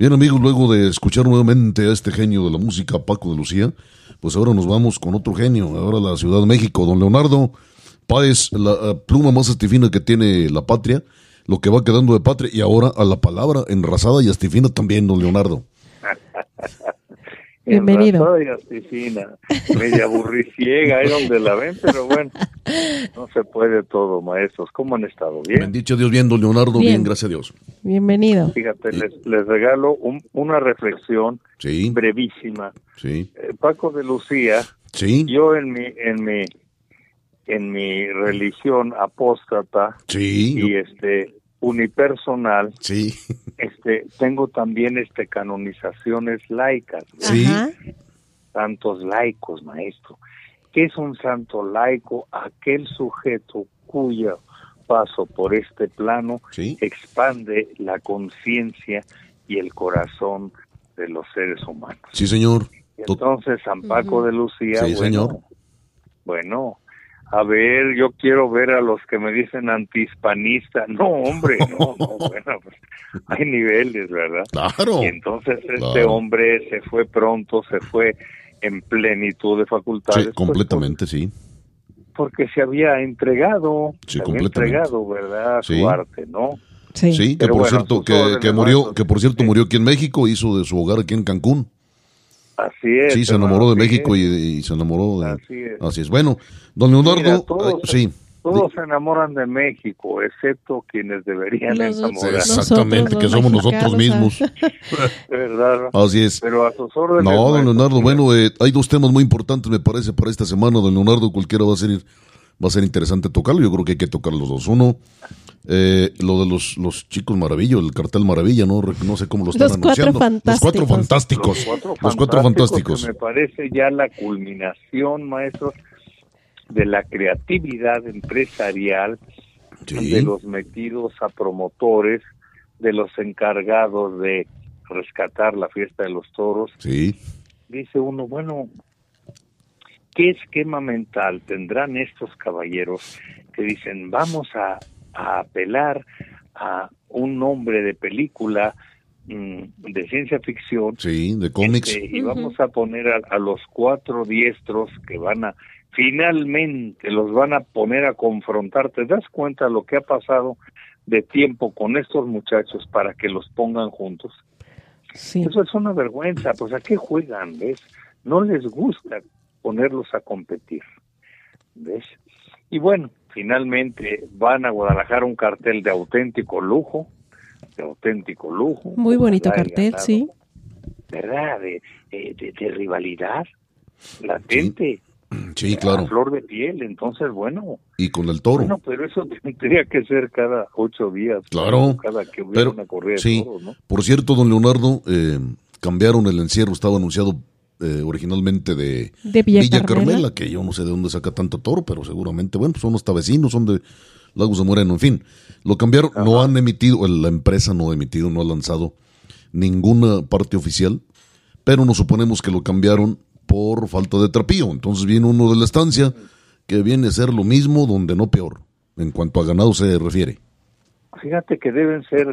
Bien amigos, luego de escuchar nuevamente a este genio de la música, Paco de Lucía, pues ahora nos vamos con otro genio, ahora la Ciudad de México, don Leonardo Páez, la eh, pluma más astifina que tiene la patria, lo que va quedando de patria, y ahora a la palabra enrasada y astifina también, don Leonardo. Bienvenido. Astifina, media burriciega, ahí donde la ven, pero bueno, no se puede todo, maestros. ¿Cómo han estado? Bien. Bendito Dios, bien, don Leonardo, bien, Bien. gracias a Dios. Bienvenido. Fíjate, les, les regalo un- una reflexión Sí, brevísima. sí, Eh, Paco de Lucía, sí, yo en mi, en mi, en mi religión apóstata sí, y yo- este unipersonal, sí, este, tengo también este canonizaciones laicas. Sí. Santos laicos, maestro. ¿Qué es un santo laico? Aquel sujeto cuyo paso por este plano Sí. expande la conciencia y el corazón de los seres humanos. Sí, señor. Y entonces San Paco de Lucía, Sí, bueno, señor. bueno, a ver, yo quiero ver a los que me dicen antihispanista. No, hombre, no, no, bueno, pues, hay niveles, ¿verdad? Claro. Y entonces este Claro. hombre se fue pronto, se fue en plenitud de facultades. Sí, pues, completamente, sí. por- porque se había entregado, Sí, se había entregado, ¿verdad? A Sí. Su arte, ¿no? Sí. Sí, que por bueno, cierto, que, que murió, que por cierto Sí. murió aquí en México, hizo de su hogar aquí en Cancún. Así es. Sí, se enamoró de México y se enamoró de... Así es. Así es. Bueno, don Leonardo, Mira, todos, ay, sí. todos se enamoran de México, excepto quienes deberían Los- enamorar, Exactamente, que somos nosotros mismos. ¿verdad? Así es. Pero a sus órdenes. No, don maestro. Leonardo, bueno, eh, hay dos temas muy importantes, me parece, para esta semana, don Leonardo, cualquiera va a ser, va a ser interesante tocarlo, yo creo que hay que tocar los dos. Uno, eh, lo de los, los chicos maravillo, el cartel maravilla, no, no sé cómo lo están Los cuatro anunciando. Los cuatro fantásticos. fantásticos. Los cuatro, Los cuatro fantásticos, fantásticos. que me parece ya la culminación, maestros, de la creatividad empresarial Sí, de los metidos a promotores, de los encargados de rescatar la fiesta de los toros. sí, Dice uno, bueno, ¿qué esquema mental tendrán estos caballeros que dicen, vamos a, a apelar a un nombre de película mm, de ciencia ficción sí, de cómics. este, y vamos a poner a, a los cuatro diestros que van a finalmente los van a poner a confrontar. ¿Te das cuenta lo que ha pasado de tiempo con estos muchachos para que los pongan juntos? Sí. Eso es una vergüenza. Pues a qué juegan, ¿ves? No les gusta ponerlos a competir, ¿ves? Y bueno, finalmente van a Guadalajara un cartel de auténtico lujo, de auténtico lujo. Muy bonito cartel, ganado. sí. ¿verdad? De, de, de- de rivalidad latente, Sí, a claro. flor de piel. Entonces, bueno, Y con el toro. bueno, pero eso tendría que ser cada ocho días. Claro, Cada que hubiera pero una corrida de sí. toros, ¿no? Por cierto, don Leonardo, eh, cambiaron el encierro, estaba anunciado eh, originalmente de De Villa, Villa Carmela. Carmela, que yo no sé de dónde saca tanto toro, pero seguramente, bueno, pues son hasta vecinos, son de Lagos de Moreno, en fin. Lo cambiaron, no han emitido, la empresa no ha emitido, no ha lanzado ninguna parte oficial, pero nos suponemos que lo cambiaron por falta de trapío. Entonces viene uno de la estancia que viene a ser lo mismo, donde no peor, en cuanto a ganado se refiere. Fíjate que deben ser,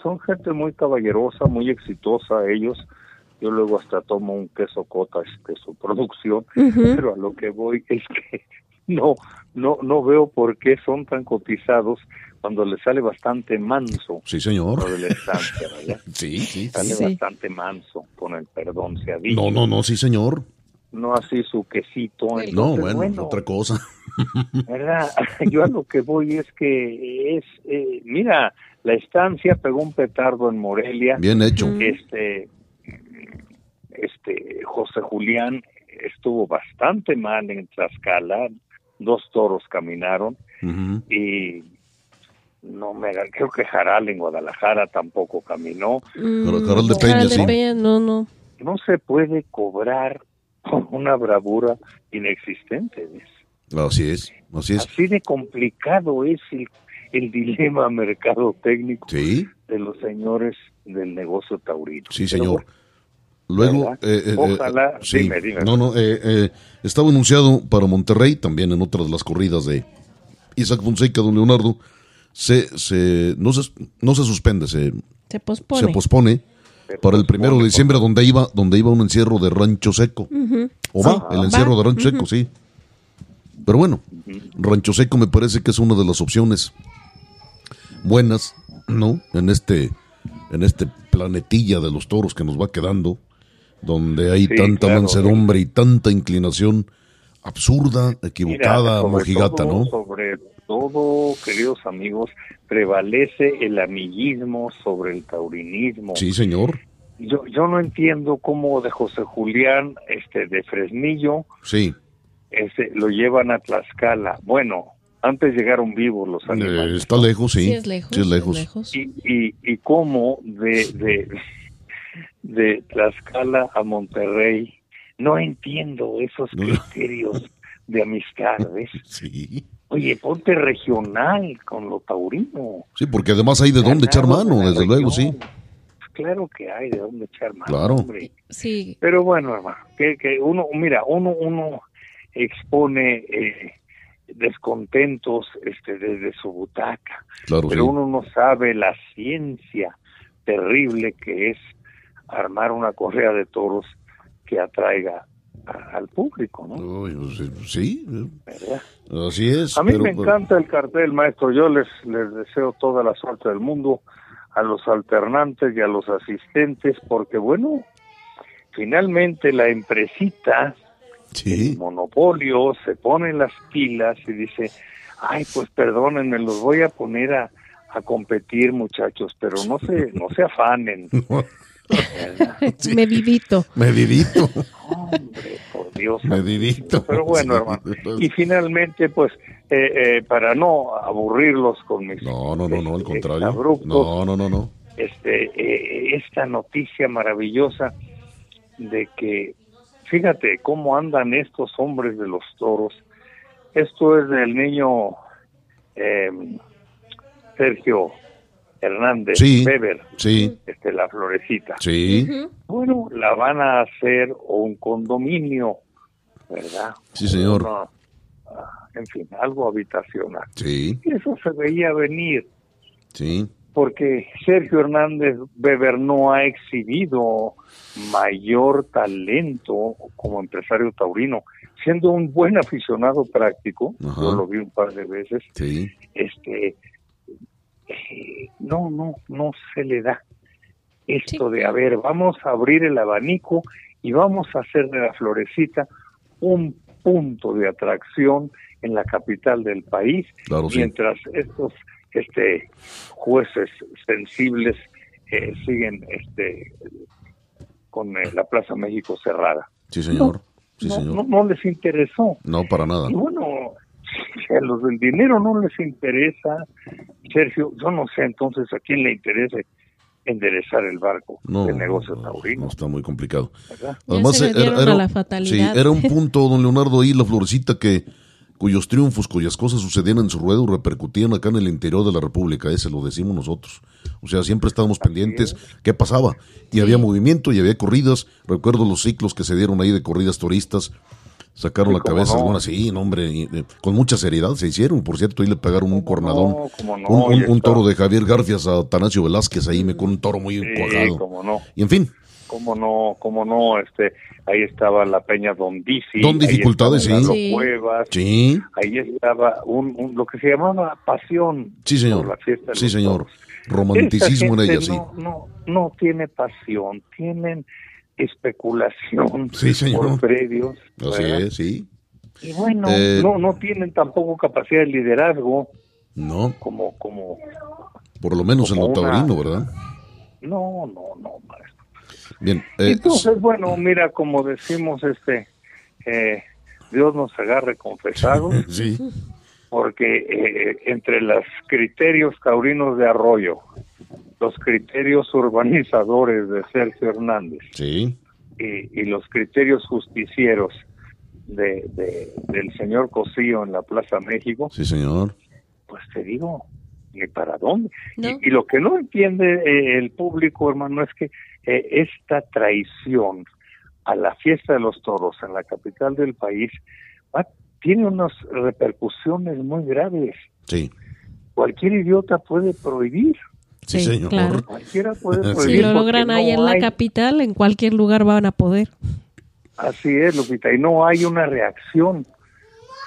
son gente muy caballerosa, muy exitosa ellos. Yo luego hasta tomo un queso cottage de su producción, pero a lo que voy es que no, no, no veo por qué son tan cotizados cuando les sale bastante manso Sí, señor. lo de la estancia, ¿verdad? Sí, sí. Sale Sí. bastante manso, con el perdón se ha dicho. No, no, no, sí, señor. No así su quesito. No, entonces, bueno, otra cosa. ¿verdad? Yo a lo que voy es que es, eh, mira, la estancia pegó un petardo en Morelia. Bien hecho. Este, este José Julián estuvo bastante mal en Tlaxcala. Dos toros caminaron y no me creo que Jaral en Guadalajara tampoco caminó. Mm, Jaral de Peña, Jaral de sí. Peña, no, no. No se puede cobrar con una bravura inexistente. ¿ves? Así es, así es. Así de complicado es el, el dilema mercado técnico Sí, de los señores del negocio taurino. sí, señor. Luego, ¿verdad? eh, eh, Ojalá, eh, sí. dime, dime. No, no, eh, eh, estaba anunciado para Monterrey, también en otra de las corridas de Isaac Fonseca, don Leonardo, se, se, no, se, no se suspende, se, Se pospone. se pospone para el primero de diciembre, donde iba, donde iba un encierro de Rancho Seco. O va, Sí. el encierro Va. de Rancho Seco, sí. Pero bueno, Rancho Seco me parece que es una de las opciones buenas, ¿no? En este, en este planetilla de los toros que nos va quedando, donde hay Sí, tanta claro. mansedumbre y tanta inclinación absurda, equivocada, Mira, mojigata, todo- ¿no? Sobre todo, queridos amigos, prevalece el amiguismo sobre el taurinismo. Sí, señor. Yo, yo no entiendo cómo de José Julián, este, de Fresnillo, Sí. este, lo llevan a Tlaxcala. Bueno, antes llegaron vivos los Eh, animales. está lejos, sí. Sí, es lejos. Sí, es lejos. y, y, y cómo de, de, de Tlaxcala a Monterrey no entiendo esos criterios de amistad, ¿ves? Sí. Oye, ponte regional con lo taurino. Sí, porque además hay de dónde echar mano, desde luego, sí. Claro que hay de dónde echar mano, Claro. hombre. Sí, Pero bueno, hermano, que, que uno, mira, uno, uno expone eh, descontentos este, desde su butaca, Claro, pero sí. uno no sabe la ciencia terrible que es armar una correa de toros que atraiga al público, ¿no? Uy, pues, sí, ¿Verdad? así es. A mí pero, me encanta el cartel, maestro. Yo les, les deseo toda la suerte del mundo a los alternantes y a los asistentes, porque bueno, finalmente la empresita, el monopolio, se pone las pilas y dice, ay, pues perdónenme, los voy a poner a, a competir, muchachos, pero no se, no se afanen. Sí. medidito. medidito, Hombre, por Dios. medidito. Pero bueno, hermano. Y finalmente, pues, eh, eh, para no aburrirlos con mis No, no, no, no, al este, contrario. No, no, no, no. este, eh, esta noticia maravillosa de que, fíjate cómo andan estos hombres de los toros. Esto es del niño eh, Sergio Hernández Sí. Weber, Sí, este, la florecita. sí. Bueno, la van a hacer un condominio, ¿verdad? Sí, señor. Una- ah, en fin, algo habitacional. sí, Y eso se veía venir, sí. porque Sergio Hernández Weber no ha exhibido mayor talento como empresario taurino, siendo un buen aficionado práctico, Ajá. yo lo vi un par de veces, Sí, este eh, no no no se le da esto Sí. de a ver vamos a abrir el abanico y vamos a hacer de la florecita un punto de atracción en la capital del país claro, sí. mientras estos este jueces sensibles eh, siguen este con eh, la Plaza México cerrada Sí, señor. Sí, no, señor. no, no les interesó No, para nada. y bueno, a los del dinero no les interesa, Sergio, yo no sé entonces a quién le interesa enderezar el barco No, del negocio no, taurino, no, está muy complicado. ¿verdad? Ya se le dieron a la fatalidad. sí, era un punto, don Leonardo, ahí la florecita que cuyos triunfos, cuyas cosas sucedían en su ruedo repercutían acá en el interior de la República, ese lo decimos nosotros. O sea, siempre estábamos pendientes qué pasaba. Y había movimiento y había corridas. Recuerdo los ciclos que se dieron ahí de corridas turistas. Sacaron Sí, la cabeza, no. algunas, sí, no, hombre, y, eh, con mucha seriedad se hicieron. Por cierto, ahí le pegaron un ¿Cómo cornadón, no? ¿Cómo no? un, un- Y un está- toro de Javier Garfias a Atanasio Velázquez ahí, me con un toro muy Sí, cuajado. cómo no, Y en fin, cómo no, cómo no, este, ahí estaba la Peña Don Difi, Don Dificultades, sí. Sí. Cuevas, sí, ahí estaba un, un- lo que se llamaba pasión sí, señor. la fiesta de Sí, señor. Romanticismo en ella, sí. No, no, no tiene pasión, tienen especulación Sí, señor. por predios. Así ¿verdad? es, sí. Y bueno, Eh, no, no tienen tampoco capacidad de liderazgo No, como, como, por lo menos en lo una- taurino, ¿verdad? no, no, no, maestro. Bien. eh, Entonces, bueno, mira, como decimos, este, eh, Dios nos agarre confesados, sí, porque eh, entre los criterios taurinos de Arroyo, los criterios urbanizadores de Sergio Hernández sí, y, y los criterios justicieros de, de- del señor Cosío en la Plaza México, sí, señor. pues te digo, ni para dónde. ¿No? Y, y lo que no entiende eh, el público, hermano, es que eh, esta traición a la fiesta de los toros en la capital del país va- tiene unas repercusiones muy graves. Sí, Cualquier idiota puede prohibir, sí, Sí, señor. claro. cualquiera puede Si prohibir. Si lo logran no ahí en la hay- capital, en cualquier lugar van a poder. Así es, Lupita, y no hay una reacción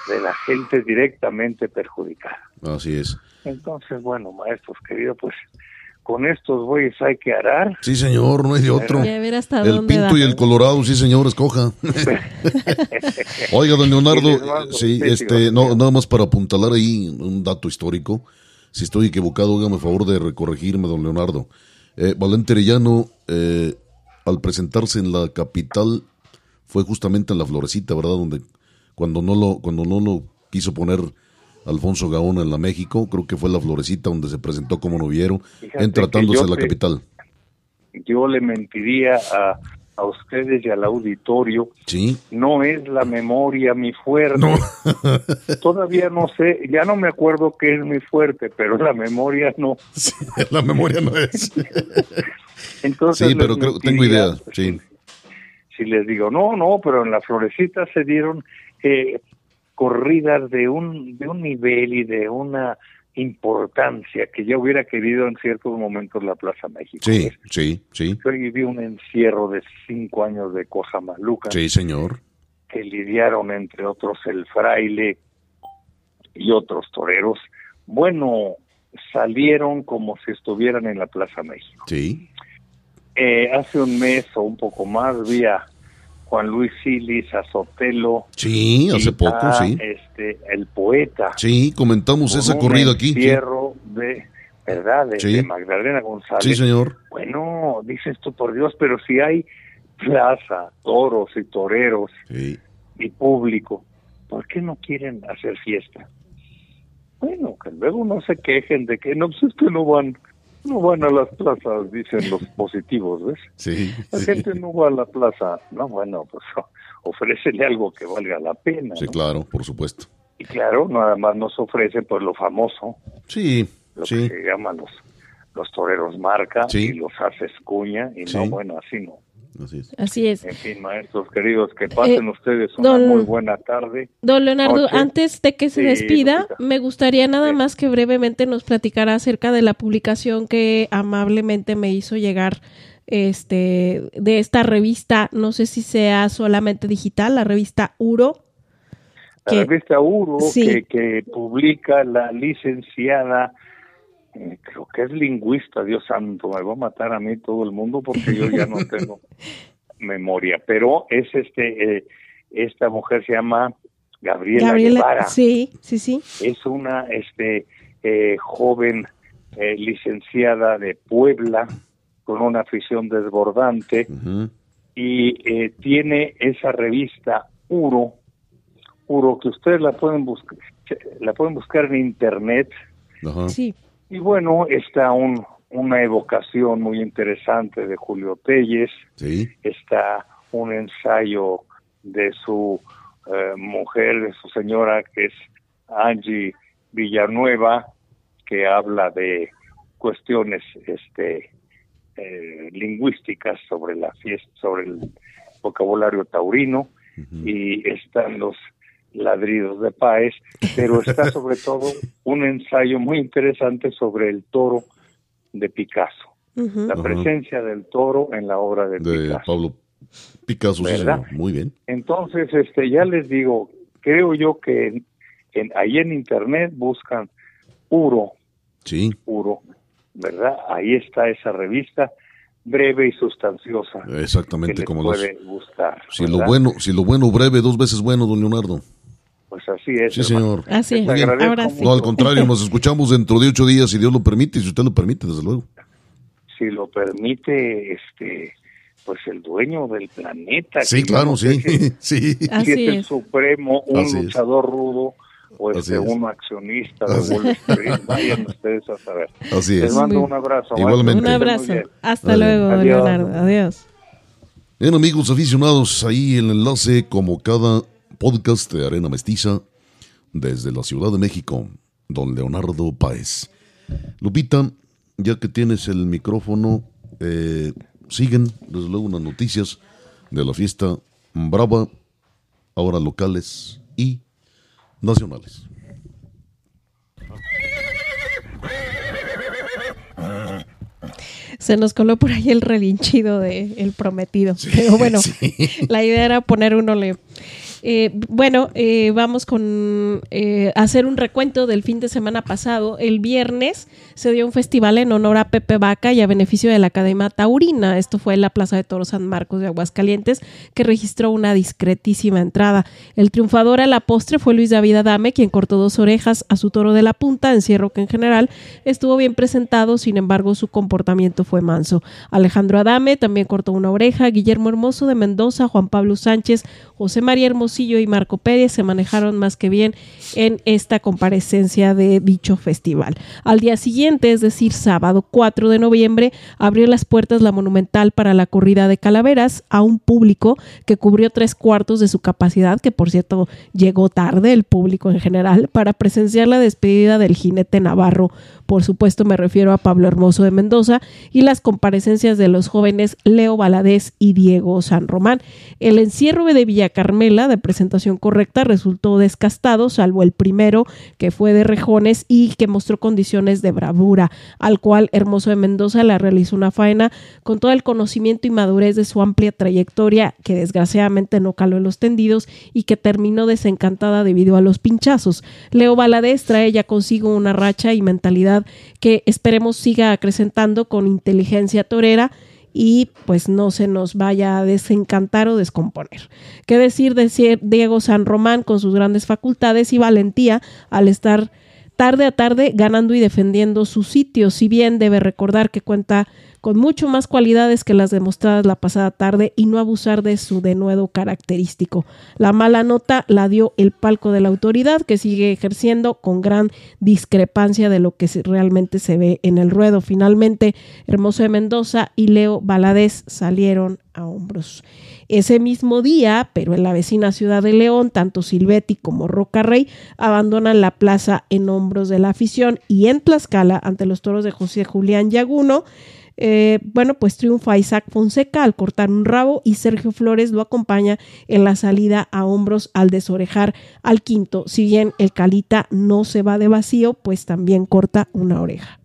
de la gente directamente perjudicada. Así es. Entonces, bueno, maestros queridos, pues con estos bueyes hay que arar. Sí, señor, no hay de otro. Hasta El da. pinto y el colorado, sí, señor, escoja. Oiga, don Leonardo, Sí, este, no, nada más para apuntalar ahí un dato histórico. Si estoy equivocado, hágame favor de corregirme, don Leonardo. Eh, Valente Arellano, eh, al presentarse en la capital, fue justamente en la Florecita, ¿verdad? Donde cuando no lo, cuando no lo quiso poner Alfonso Gaona en la México, creo que fue la Florecita donde se presentó como noviero, en tratándose de la te- capital. Yo le mentiría a, a ustedes y al auditorio. Sí. No es la memoria mi fuerte. No. Todavía no sé, ya no me acuerdo qué es mi fuerte, pero la memoria no. Sí, la memoria no es. Entonces, Sí, pero creo, tengo idea. Sí. Si les digo, no, no, pero en la florecita se dieron eh, corridas de un, de un nivel y de una importancia que yo hubiera querido en ciertos momentos la Plaza México. Sí, sí, sí. Yo viví un encierro de cinco años de Coajamaluca Sí, señor. que lidiaron entre otros el fraile y otros toreros. Bueno, salieron como si estuvieran en la Plaza México. Sí. Eh, hace un mes o un poco más vi a Juan Luis Silis, a Sotelo. Sí, hace poco, sí. Este, el poeta. Sí, comentamos esa corrida aquí. sí. encierro de, ¿verdad? De, Sí. de Magdalena González. Sí, señor. Bueno, dices tú, por Dios, pero si hay plaza, toros y toreros Sí. y público, ¿por qué no quieren hacer fiesta? Bueno, que luego no se quejen de que no, pues es que no van, no van a las plazas, dicen los positivos, ¿ves? Sí. La sí. gente no va a la plaza, no, bueno, pues ofrécele algo que valga la pena. Sí, ¿no? claro, por supuesto. Y claro, nada más nos ofrece pues lo famoso, Sí, lo sí. que se llaman los los toreros marca Sí. y los haces cuña y Sí. no, bueno, así no. Así es. Así es. En fin, maestros queridos, que pasen Eh, ustedes una don- muy buena tarde. Don Leonardo, Noche. antes de que se Sí, despida, Lupita. me gustaría nada Sí. más que brevemente nos platicara acerca de la publicación que amablemente me hizo llegar este de esta revista, no sé si sea solamente digital, la revista Uro. La que- revista Uro, Sí. que, que publica la licenciada, eh, creo que es lingüista, Dios santo, me va a matar a mí todo el mundo porque yo ya no tengo memoria, pero es este, eh, esta mujer se llama Gabriela, Guevara. sí, sí, sí. es una este eh, joven eh, licenciada de Puebla con una afición desbordante Ujú. y eh, tiene esa revista Uro Uro que ustedes la pueden buscar la pueden buscar en internet Ajá. Sí. Y bueno está un una evocación muy interesante de Julio Telles. Sí. está un ensayo de su eh, mujer, de su señora, que es Angie Villanueva, que habla de cuestiones este, eh, lingüísticas sobre la fiesta, sobre el vocabulario taurino, y están los ladridos de Páez, pero está sobre todo un ensayo muy interesante sobre el toro de Picasso, la presencia del toro en la obra de, De Picasso. Pablo Picasso. Muy bien. Entonces, este, ya les digo, creo yo que en, en- ahí en internet buscan Uro, Sí, Uro, ¿verdad? Ahí está esa revista, breve y sustanciosa, que exactamente les como los... puede gustar. Si lo bueno, si lo bueno breve, dos veces bueno, don Leonardo. Pues así es. Sí, hermano. señor. Así es. Les Ahora sí. No, al contrario, nos escuchamos dentro de ocho días, si Dios lo permite, y si usted lo permite, desde luego. Si lo permite, este, pues el dueño del planeta. Sí, claro, no sé sí, si- sí. si Así es el supremo, un Así es. luchador rudo o este, es. un accionista de Así Wall Street. Vayan ustedes a saber. Así Les es. mando Muy- un abrazo. Igualmente. Un abrazo. Muy bien. Hasta Adiós. luego, Adiós. Leonardo. Adiós. Bien, amigos aficionados, ahí el enlace, como cada podcast de Arena Mestiza, desde la Ciudad de México, don Leonardo Páez. Lupita, ya que tienes el micrófono, eh, siguen, desde luego, unas noticias de la fiesta brava, ahora locales y nacionales. Se nos coló por ahí el relinchido de El Prometido. Pero bueno, sí. la idea era poner un ole. Eh, bueno, eh, vamos con eh, hacer un recuento del fin de semana pasado. El viernes se dio un festival en honor a Pepe Vaca y a beneficio de la Academia Taurina. Esto fue en la Plaza de Toros San Marcos de Aguascalientes, que registró una discretísima entrada. El triunfador a la postre fue Luis David Adame, quien cortó dos orejas a su toro de la punta, encierro que en general estuvo bien presentado, sin embargo su comportamiento fue manso. Alejandro Adame también cortó una oreja, Guillermo Hermoso de Mendoza, Juan Pablo Sánchez, José María Hermosillo y Marco Pérez se manejaron más que bien en esta comparecencia de dicho festival. Al día siguiente, es decir, sábado 4 de noviembre, abrió las puertas la Monumental para la corrida de calaveras a un público que cubrió tres cuartos de su capacidad, que por cierto llegó tarde el público en general, para presenciar la despedida del jinete Navarro. Por supuesto me refiero a Pablo Hermoso de Mendoza y las comparecencias de los jóvenes Leo Valadez y Diego San Román. El encierro de Villa Carmela de presentación correcta resultó descastado, salvo el primero que fue de rejones y que mostró condiciones de bravura, al cual Hermoso de Mendoza le realizó una faena con todo el conocimiento y madurez de su amplia trayectoria que desgraciadamente no caló en los tendidos y que terminó desencantada debido a los pinchazos. Leo Valadez trae ya consigo una racha y mentalidad que esperemos siga acrecentando con inteligencia torera y pues no se nos vaya a desencantar o descomponer. ¿Qué decir de Diego San Román con sus grandes facultades y valentía al estar tarde a tarde ganando y defendiendo su sitio, si bien debe recordar que cuenta con mucho más cualidades que las demostradas la pasada tarde y no abusar de su denuedo característico. La mala nota la dio el palco de la autoridad que sigue ejerciendo con gran discrepancia de lo que realmente se ve en el ruedo. Finalmente, Hermoso de Mendoza y Leo Valadez salieron a hombros. Ese mismo día, pero en la vecina ciudad de León, tanto Silvetti como Roca Rey abandonan la plaza en hombros de la afición y en Tlaxcala, ante los toros de José Julián Yaguno, eh, bueno, pues triunfa Isaac Fonseca al cortar un rabo y Sergio Flores lo acompaña en la salida a hombros al desorejar al quinto. Si bien el Calita no se va de vacío, pues también corta una oreja.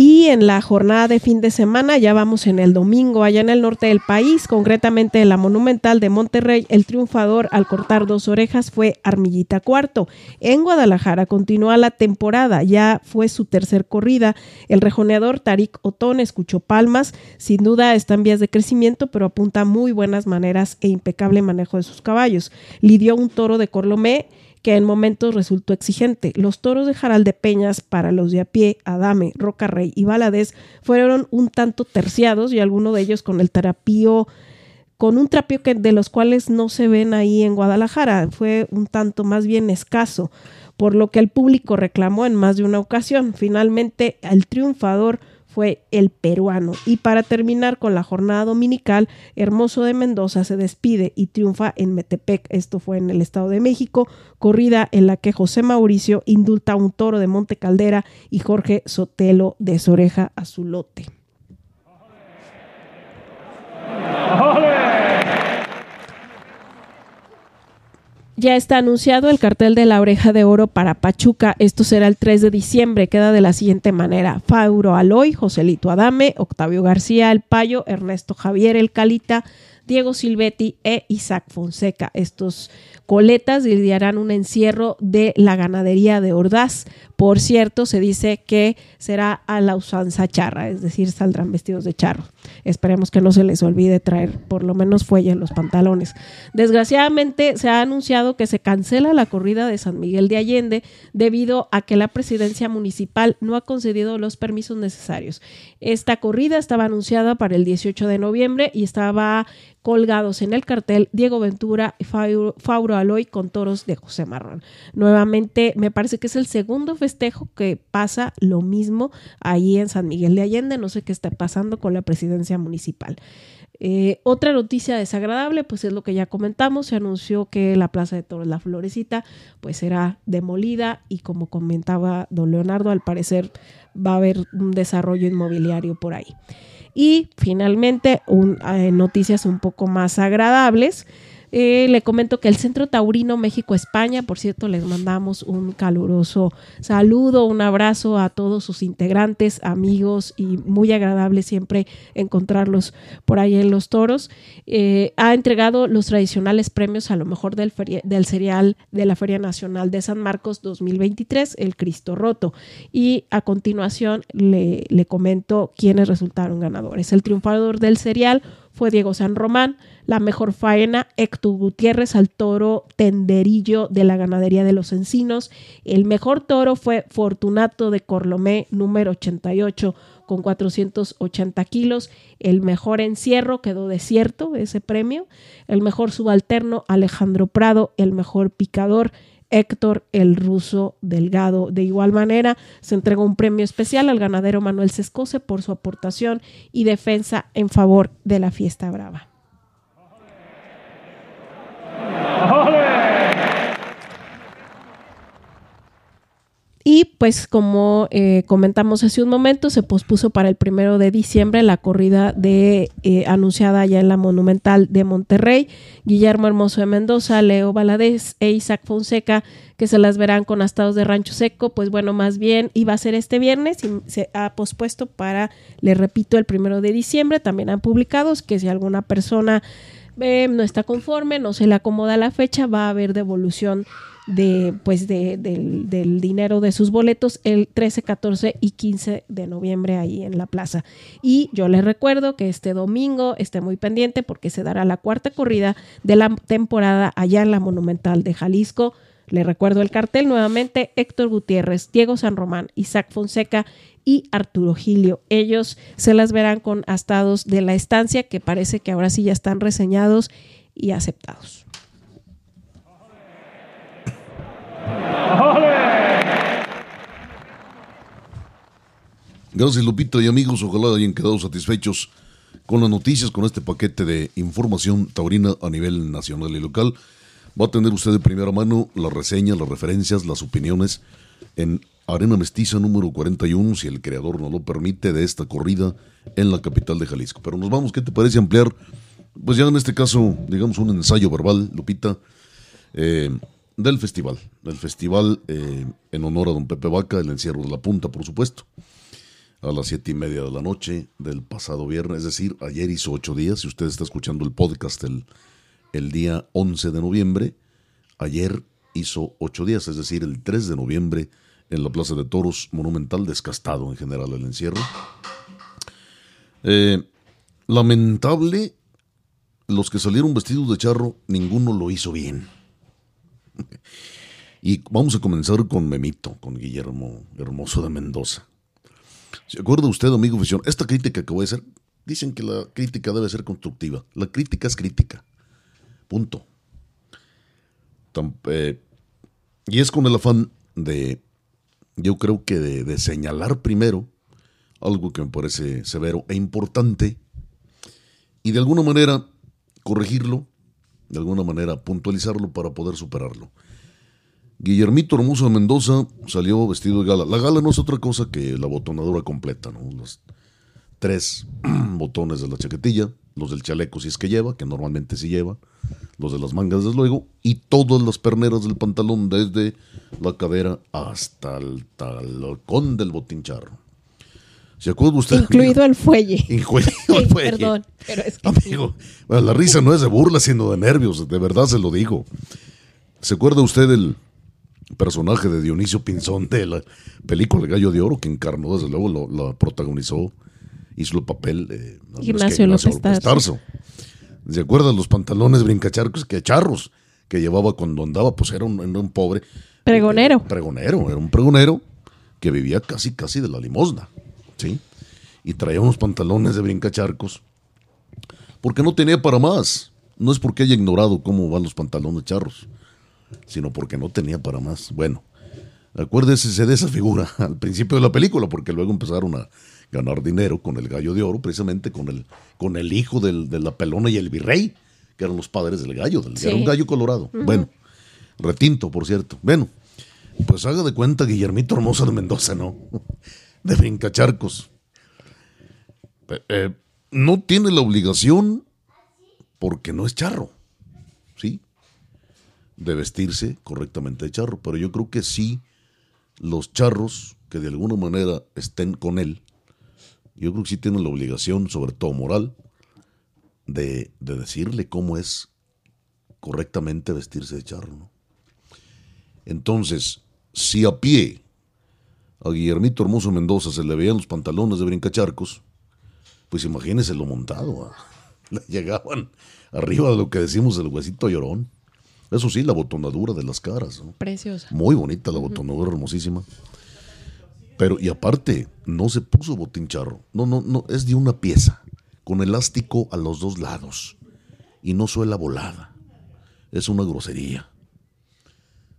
Y en la jornada de fin de semana, ya vamos en el domingo, allá en el norte del país, concretamente en la Monumental de Monterrey, el triunfador al cortar dos orejas fue Armillita Cuarto. En Guadalajara continúa la temporada, ya fue su tercer corrida. El rejoneador Tarik Otón escuchó palmas, sin duda está en vías de crecimiento, pero apunta muy buenas maneras e impecable manejo de sus caballos. Lidió un toro de Corlomé que en momentos resultó exigente. Los toros de Jaral de Peñas para los de a pie, Adame, Roca Rey y Valadez fueron un tanto terciados y algunos de ellos con el terapio con un trapio que, de los cuales no se ven ahí en Guadalajara. Fue un tanto más bien escaso, por lo que el público reclamó en más de una ocasión. Finalmente, el triunfador fue el peruano. Y para terminar con la jornada dominical, Hermoso de Mendoza se despide y triunfa en Metepec, esto fue en el Estado de México, corrida en la que José Mauricio indulta un toro de Monte Caldera y Jorge Sotelo de Soreja a su lote. Ya está anunciado el cartel de la oreja de oro para Pachuca. Esto será el 3 de diciembre. Queda de la siguiente manera. Fauro Aloy, Joselito Adame, Octavio García El Payo, Ernesto Javier El Calita, Diego Silvetti e Isaac Fonseca. Estos coletas lidiarán un encierro de la ganadería de Ordaz. Por cierto, se dice que será a la usanza charra, es decir, saldrán vestidos de charro. Esperemos que no se les olvide traer por lo menos fuelle en los pantalones. Desgraciadamente se ha anunciado que se cancela la corrida de San Miguel de Allende debido a que la presidencia municipal no ha concedido los permisos necesarios. Esta corrida estaba anunciada para el 18 de noviembre y estaba colgados en el cartel Diego Ventura y Fauro Aloy con toros de José Marrón. Nuevamente, me parece que es el segundo festejo que pasa lo mismo ahí en San Miguel de Allende. No sé qué está pasando con la presidencia municipal. Eh, otra noticia desagradable, pues es lo que ya comentamos, se anunció que la Plaza de Toros La Florecita pues será demolida y como comentaba don Leonardo, al parecer va a haber un desarrollo inmobiliario por ahí. Y finalmente, eh, noticias un poco más agradables. Eh, le comento que el Centro Taurino México-España, por cierto, les mandamos un caluroso saludo, un abrazo a todos sus integrantes, amigos y muy agradable siempre encontrarlos por ahí en los toros. Eh, ha entregado los tradicionales premios a lo mejor del, del serial de la Feria Nacional de San Marcos 2023, el Cristo Roto. Y a continuación le, le comento quiénes resultaron ganadores. El triunfador del serial fue Diego San Román, la mejor faena Héctor Gutiérrez al toro tenderillo de la ganadería de los encinos, el mejor toro fue Fortunato de Corlomé número 88 con 480 kilos. El mejor encierro quedó desierto, ese premio. El mejor subalterno, Alejandro Prado. El mejor picador, Héctor el Ruso Delgado. De igual manera, se entregó un premio especial al ganadero Manuel Sescose por su aportación y defensa en favor de la fiesta brava. Y pues como eh, comentamos hace un momento, se pospuso para el primero de diciembre la corrida de eh, anunciada ya en la Monumental de Monterrey. Guillermo Hermoso de Mendoza, Leo Valadez e Isaac Fonseca, que se las verán con astados de Rancho Seco, pues bueno, más bien iba a ser este viernes y se ha pospuesto para, le repito, el primero de diciembre. También han publicado que si alguna persona eh, no está conforme, no se le acomoda la fecha, va a haber devolución de, pues de, del, dinero de sus boletos el 13, 14 y 15 de noviembre ahí en la plaza. Y yo les recuerdo que este domingo esté muy pendiente porque se dará la cuarta corrida de la temporada allá en la Monumental de Jalisco. Le recuerdo el cartel nuevamente, Héctor Gutiérrez, Diego San Román, Isaac Fonseca y Arturo Gilio. Ellos se las verán con astados de la estancia que parece que ahora sí ya están reseñados y aceptados. Gracias Lupita y amigos, ojalá hayan quedado satisfechos con las noticias, con este paquete de información taurina a nivel nacional y local. Va a tener usted de primera mano las reseñas, las referencias, las opiniones en Arena Mestiza número 41, si el creador no lo permite, de esta corrida en la capital de Jalisco. Pero nos vamos, ¿qué te parece ampliar? Pues ya en este caso, digamos, un ensayo verbal, Lupita. Eh, del festival. Del festival eh, en honor a don Pepe Vaca, el encierro de la punta, por supuesto. A las siete y media de la noche del pasado viernes, es decir, ayer hizo ocho días. Si usted está escuchando el podcast el, el día 11 de noviembre, ayer hizo ocho días, es decir, el 3 de noviembre en la Plaza de Toros Monumental, descastado en general el encierro. Eh, lamentable, los que salieron vestidos de charro, ninguno lo hizo bien y vamos a comenzar con Memito, con Guillermo Hermoso de Mendoza. ¿Se acuerda usted, amigo afición? Esta crítica que voy a hacer, dicen que la crítica debe ser constructiva. La crítica es crítica. Punto. Eh, y es con el afán de, yo creo que de señalar primero algo que me parece severo e importante y de alguna manera corregirlo de alguna manera puntualizarlo para poder superarlo. Guillermito Hermoso Mendoza salió vestido de gala. La gala no es otra cosa que la botonadura completa, ¿no? Los tres botones de la chaquetilla, los del chaleco si es que lleva, que normalmente sí lleva, los de las mangas desde luego, y todas las perneras del pantalón desde la cadera hasta el talcón del botincharro. ¿Se acuerda usted? Incluido el fuelle. Incluido el fuelle. Perdón, pero es que. Amigo, bueno, la risa no es de burla, sino de nervios, de verdad se lo digo. ¿Se acuerda usted del personaje de Dionisio Pinzón de la película El Gallo de Oro, que encarnó, desde luego, lo, la protagonizó, hizo el papel de Ignacio, López Tarso. ¿Se acuerda los pantalones brincacharcos que charros que llevaba cuando andaba? Pues era un, un pobre. Pregonero. pregonero, era un pregonero que vivía casi, casi de la limosna. ¿Sí? Y traía unos pantalones de brincacharcos, porque no tenía para más. No es porque haya ignorado cómo van los pantalones charros, sino porque no tenía para más. Bueno, acuérdese de esa figura al principio de la película, porque luego empezaron a ganar dinero con el gallo de oro, precisamente con el, con el hijo del, de la pelona y el virrey, que eran los padres del gallo, del, era un gallo colorado. Bueno, retinto, por cierto. Bueno, pues haga de cuenta Guillermito Hermosa de Mendoza, ¿no? de brincacharcos. Eh, no tiene la obligación, porque no es charro, ¿sí? De vestirse correctamente de charro. Pero yo creo que sí, los charros que de alguna manera estén con él, yo creo que sí tienen la obligación, sobre todo moral, de, de decirle cómo es correctamente vestirse de charro. Entonces, si a pie a Guillermito Hermoso Mendoza se le veían los pantalones de brincacharcos, pues imagínese lo montado. Le llegaban arriba de lo que decimos el huesito llorón. Eso sí, la botonadura de las caras. Preciosa. Muy bonita la botonadura, hermosísima. Pero, y aparte, no se puso botín charro. No, no, no, es de una pieza, con elástico a los dos lados. Y no suela volada. Es una grosería.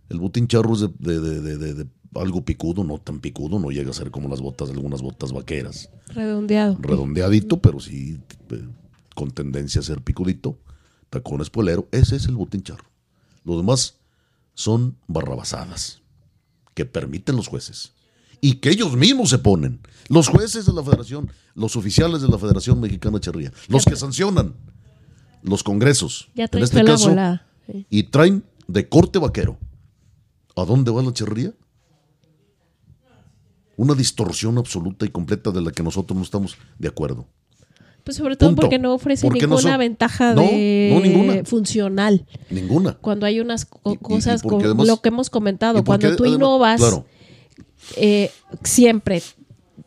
El botín charro es de, de- de- de- de algo picudo, no tan picudo, no llega a ser como las botas, algunas botas vaqueras. Redondeado. Redondeadito, pero sí eh, con tendencia a ser picudito. Tacón espolero, ese es el botín charro. Los demás son barrabasadas que permiten los jueces y que ellos mismos se ponen. Los jueces de la federación, los oficiales de la Federación Mexicana de Charrería, los que sancionan los congresos, Ya en este caso. Sí. y traen de corte vaquero. ¿A dónde va la charrería? Una distorsión absoluta y completa de la que nosotros no estamos de acuerdo. Pues sobre todo Punto. porque no ofrece Porque no ninguna ventaja No, de no, ninguna. funcional. Ninguna. Cuando hay unas co- Y- y- y cosas porque como además- lo que hemos comentado, Y cuando tú además- innovas, Claro, eh, siempre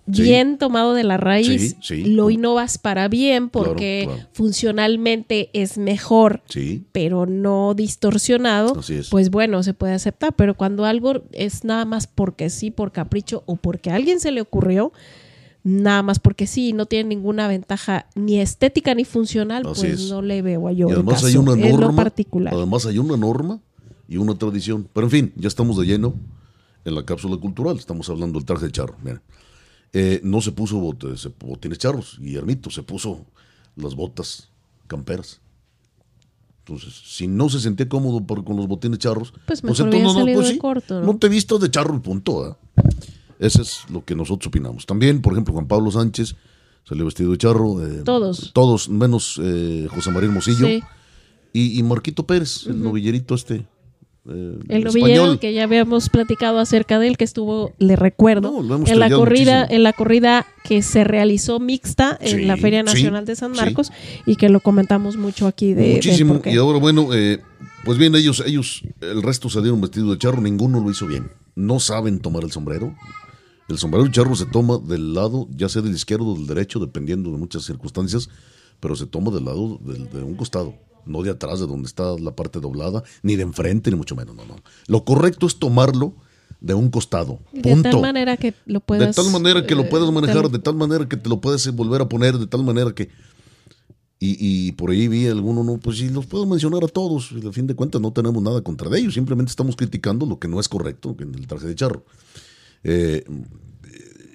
bien tomado de la raíz, Sí, sí. lo innovas para bien porque claro. funcionalmente es mejor, pero no distorsionado, pues bueno, se puede aceptar. Pero cuando algo es nada más porque sí, por capricho o porque a alguien se le ocurrió, nada más porque sí, no tiene ninguna ventaja ni estética ni funcional, Así pues es. no le veo a yo Y además caso. hay una es lo norma. particular. Además hay una norma y una tradición. Pero en fin, ya estamos de lleno en la cápsula cultural. Estamos hablando del traje de charro. Mira. Eh, no se puso bot- se- botines charros, Guillermito, se puso las botas camperas. Entonces, si no se sentía cómodo por- con los botines charros, Pues mejor hubiera salido de corto, ¿no? no te vistas de charro y punto. ¿verdad? Eso es lo que nosotros opinamos. También, por ejemplo, Juan Pablo Sánchez salió vestido de charro. eh, Todos. Todos, menos eh, José María Hermosillo. Sí. Y, y Marquito Pérez, el novillerito este. Eh, El novillero que ya habíamos platicado acerca de él, que estuvo, le recuerdo, No, en la corrida, muchísimo. en la corrida que se realizó mixta en Sí, la Feria sí, Nacional de San sí. Marcos y que lo comentamos mucho aquí de, Muchísimo. Y ahora, bueno, eh, pues bien, ellos, ellos, el resto salieron vestidos de charro, ninguno lo hizo bien. No saben tomar el sombrero. El sombrero de charro se toma del lado, ya sea del izquierdo o del derecho, dependiendo de muchas circunstancias, pero se toma del lado del- de un costado, no de atrás, de donde está la parte doblada, ni de enfrente, ni mucho menos. No, no. Lo correcto es tomarlo de un costado. Y de Punto. tal manera que lo puedas... de tal manera que lo eh, puedas manejar, de tal manera que te lo puedes volver a poner, de tal manera que... Y, y por ahí vi alguno, no, pues sí, los puedo mencionar a todos. y al fin de cuentas no tenemos nada contra de ellos, simplemente estamos criticando lo que no es correcto en el traje de charro. Eh,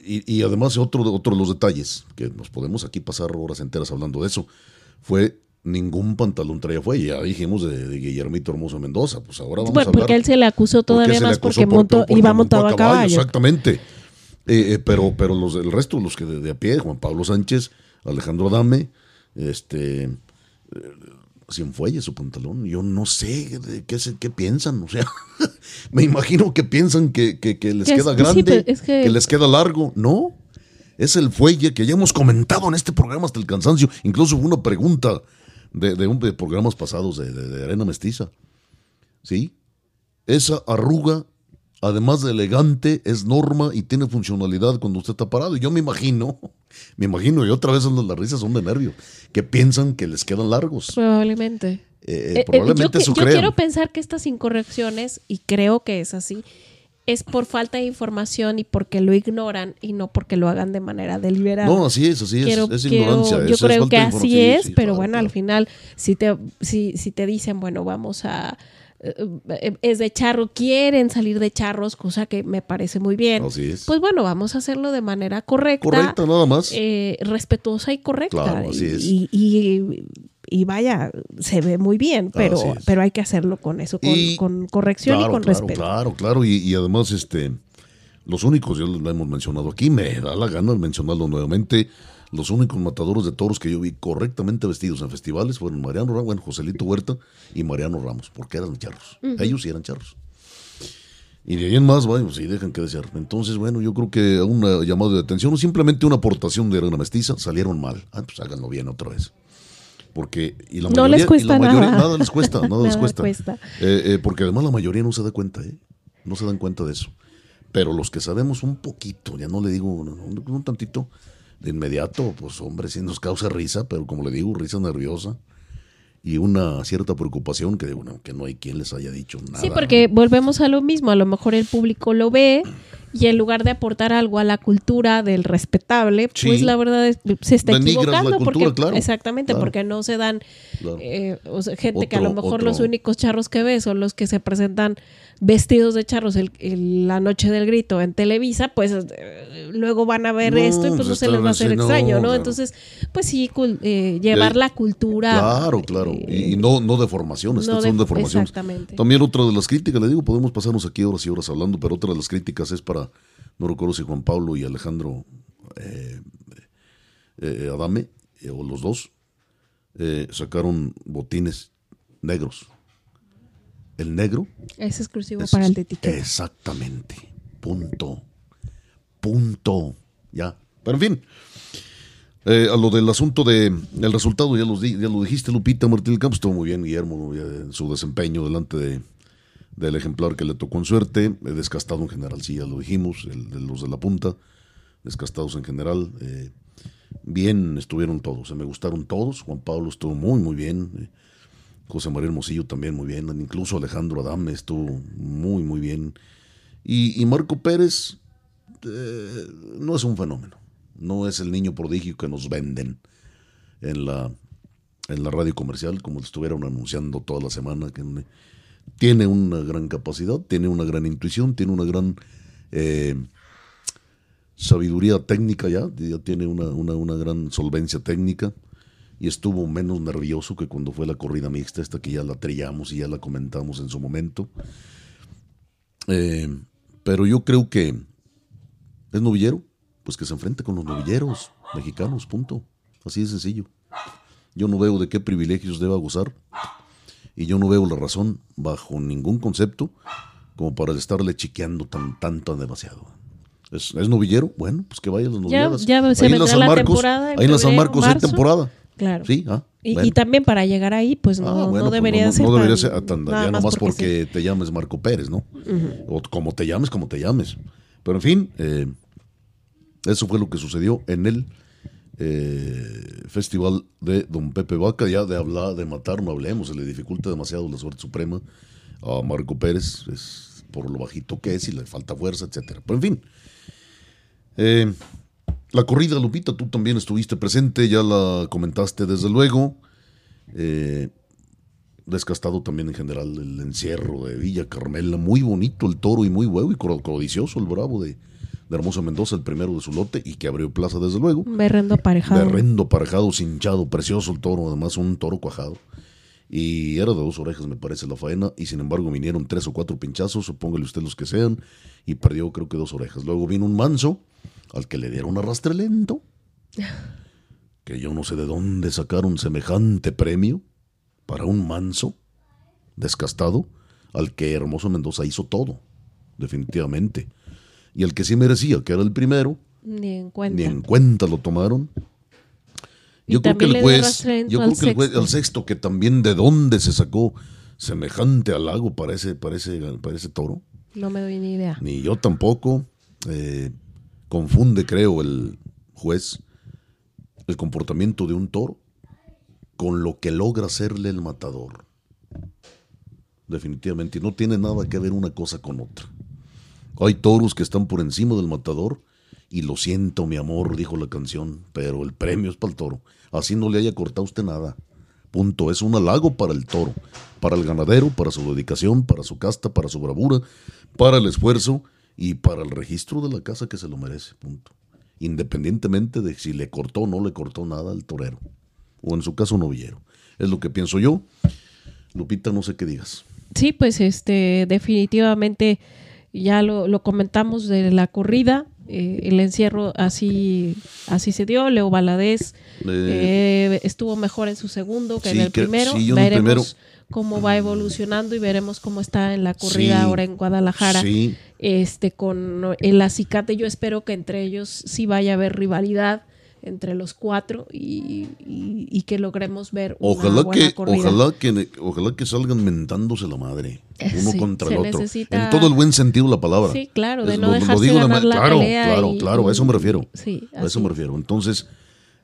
y, y además otro, otro de los detalles, que nos podemos aquí pasar horas enteras hablando de eso, fue ningún pantalón traía fue, ya dijimos de, de Guillermito Hermoso Mendoza, pues ahora vamos a Bueno, hablar porque él se le acusó ¿Por qué todavía le más porque por- montó, porque iba montado a caballo. Exactamente. Eh, eh, pero pero los el resto, los que de, de a pie, Juan Pablo Sánchez, Alejandro Adame, este eh, sin fuelle su pantalón. Yo no sé de qué, qué piensan. O sea, me imagino que piensan que, que- que les Que es- queda grande, es que les queda largo. No. Es el fuelle que ya hemos comentado en este programa hasta el cansancio. Incluso hubo una pregunta de, de un de programas pasados de, de- Arena Mestiza. ¿Sí? Esa arruga, además de elegante, es norma y tiene funcionalidad cuando usted está parado. Y yo me imagino, me imagino, y otra vez las risas son de nervio, que piensan que les quedan largos. Probablemente. Eh, Eh, eh, probablemente yo, eso yo quiero pensar que estas incorrecciones, y creo que es así, es por falta de información y porque lo ignoran y no porque lo hagan de manera deliberada. No, así es, así es. Quiero- es quiero- ignorancia. yo es- es creo falta que así es, Sí, pero claro, bueno, al final, si te, si, si te dicen, bueno, vamos a... eh, eh, es de charro, quieren salir de charros, cosa que me parece muy bien. Así es. Pues bueno, vamos a hacerlo de manera correcta. Correcta, nada más. eh, respetuosa y correcta. Claro, así es. Y, y- y vaya, se ve muy bien, pero, pero hay que hacerlo con eso, con, Y- con corrección claro, y con claro, respeto. Claro, claro, y, y además, este, los únicos, ya lo hemos mencionado aquí, me da la gana mencionarlo nuevamente, los únicos matadores de toros que yo vi correctamente vestidos en festivales fueron Mariano Ramos, bueno, Joselito Huerta y Mariano Ramos, porque eran charros. Ellos sí eran charros. Y de ahí en más, bueno, sí dejan que desear. Entonces, bueno, yo creo que una llamada de atención o simplemente una aportación de arena mestiza salieron mal. Ah, pues háganlo bien otra vez. Porque, y la No mayoría, les cuesta y la mayoría- nada. les cuesta, nada, les cuesta. cuesta. Eh, eh, porque además la mayoría no se da cuenta, ¿eh? No se dan cuenta de eso. Pero los que sabemos un poquito, ya no le digo no, un tantito, de inmediato, pues hombre, sí nos causa risa, pero como le digo, risa nerviosa. Y una cierta preocupación que, bueno, que no hay quien les haya dicho nada. Sí, porque volvemos a lo mismo, a lo mejor el público lo ve y en lugar de aportar algo a la cultura del respetable, Sí. pues la verdad es- se está Denigras equivocando cultura, porque claro, exactamente claro. porque no se dan Claro. eh, o sea, gente que a lo Otro- mejor los únicos charros que ve son los que se presentan vestidos de charros el- el- la noche del grito en Televisa, pues eh, luego van a ver No, esto y pues pues no se les va a hacer extraño, no. Entonces, pues sí, cul- eh, llevar la cultura. Claro, claro. eh, Y no, no deformaciones, no son de- deformaciones. exactamente. También otra de las críticas, le digo, podemos pasarnos aquí horas y horas hablando, pero otra de las críticas es para, no recuerdo si Juan Pablo y Alejandro eh, Adame, o los dos, eh, sacaron botines negros. El negro Es exclusivo es- para el de etiqueta. Exactamente. Punto. Punto. Ya. Pero en fin. eh, a lo del asunto de el resultado, ya, los di- ya lo dijiste, Lupita Martín del Campo, estuvo muy bien, Guillermo, en su desempeño delante de, del ejemplar que le tocó en suerte, eh, descastado en general, sí, ya lo dijimos, el de los de la punta, descastados en general. eh, bien estuvieron todos, eh, me gustaron todos, Juan Pablo estuvo muy, muy bien. José María Hermosillo también muy bien, incluso Alejandro Adame estuvo muy, muy bien. Y, Marco Pérez eh, no es un fenómeno, no es el niño prodigio que nos venden en la, en la radio comercial, como estuvieron anunciando toda la semana, que ne- tiene una gran capacidad, tiene una gran intuición, tiene una gran eh, sabiduría técnica ya, ya tiene una, una, una gran solvencia técnica y estuvo menos nervioso que cuando fue la corrida mixta, esta que ya la trillamos y ya la comentamos en su momento. Eh, pero yo creo que es novillero, pues que se enfrente con los novilleros mexicanos, punto. Así de sencillo. Yo no veo de qué privilegios deba gozar y yo no veo la razón bajo ningún concepto como para estarle chiqueando tan tanto demasiado. ¿Es, es novillero? Bueno, pues que vaya a las novilladas. ya se ahí en la San la Marcos, ahí en la San Marcos hay temporada. Claro. Sí, ah, Y, bueno. y también para llegar ahí, pues no, Ah, bueno, no pues debería no, ser. no debería tan- ser tan- nada ya más nomás porque porque, te llames Marco Pérez, ¿no? O como te llames, como te llames. Pero en fin, eh, eso fue lo que sucedió en el eh, festival de Don Pepe Vaca. Ya de hablar, de matar, no hablemos, se le dificulta demasiado la suerte suprema a Marco Pérez, es por lo bajito que es y le falta fuerza, etcétera. Pero en fin, eh, la corrida, Lupita, tú también estuviste presente, ya la comentaste desde luego. Eh, descastado también en general el encierro de Villa Carmela, muy bonito el toro y muy huevo y coro- codicioso el bravo de, de Hermosa Mendoza, el primero de su lote y que abrió plaza desde luego. Berrendo aparejado. Berrendo, parejado, cinchado, precioso el toro, además un toro cuajado. Y era de dos orejas, me parece, la faena, y sin embargo vinieron tres o cuatro pinchazos, o póngale usted los que sean, y perdió creo que dos orejas. Luego vino un manso, al que le dieron arrastre lento, que yo no sé de dónde sacaron semejante premio para un manso descastado, al que Hermoso Mendoza hizo todo, definitivamente. Y el que sí merecía, que era el primero, Ni en cuenta. ni en cuenta lo tomaron. Yo creo que el juez, yo al creo que el juez, al sexto, que también de dónde se sacó semejante halago para ese, para ese, para ese toro, No me doy ni idea. ni yo tampoco. eh, confunde, creo, el juez el comportamiento de un toro con lo que logra hacerle el matador. Definitivamente, no tiene nada que ver una cosa con otra. Hay toros que están por encima del matador y lo siento, mi amor, dijo la canción, pero el premio es para el toro. Así no le haya cortado usted nada. Punto. Es un halago para el toro, para el ganadero, para su dedicación, para su casta, para su bravura, para el esfuerzo y para el registro de la casa que se lo merece. Punto. Independientemente de si le cortó o no le cortó nada al torero. O en su caso, novillero. Es lo que pienso yo. Lupita, no sé qué digas. Sí, pues este, definitivamente ya lo, lo comentamos de la corrida. eh, el encierro así, así se dio. Leo Valadez Eh, eh, estuvo mejor en su segundo que sí, en el que- primero. sí, yo en el primero- cómo va evolucionando y veremos cómo está en la corrida Sí, ahora en Guadalajara. Sí, Este, con el acicate, yo espero que entre ellos sí vaya a haber rivalidad entre los cuatro y, y- y que logremos ver una Ojalá buena que, corrida. ojalá que, ojalá que salgan mentándose la madre, uno Sí, contra el otro, necesita- en todo el buen sentido la palabra. Sí, claro, de no lo- lo dejarse digo ganar la claro, pelea claro, y- claro, a eso me refiero. Sí, a eso me refiero. Entonces,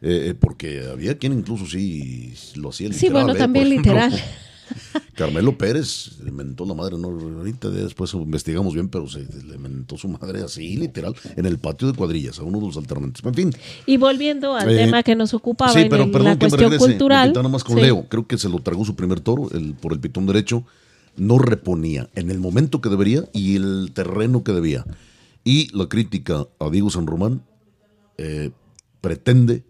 Eh, eh, porque había quien incluso sí lo hacía literal. Sí, bueno, ¿eh? también literal. Carmelo Pérez le mentó la madre, no, ahorita después investigamos bien, pero se le mentó su madre así, literal, en el patio de cuadrillas, a uno de los alternantes. En fin, Y volviendo al Eh, tema que nos ocupaba sí, en pero el- perdón la cuestión regrese, cultural. Nada más con Sí. Leo, creo que se lo tragó su primer toro el, por el pitón derecho, no reponía en el momento que debería y el terreno que debía. Y la crítica a Diego San Román eh, pretende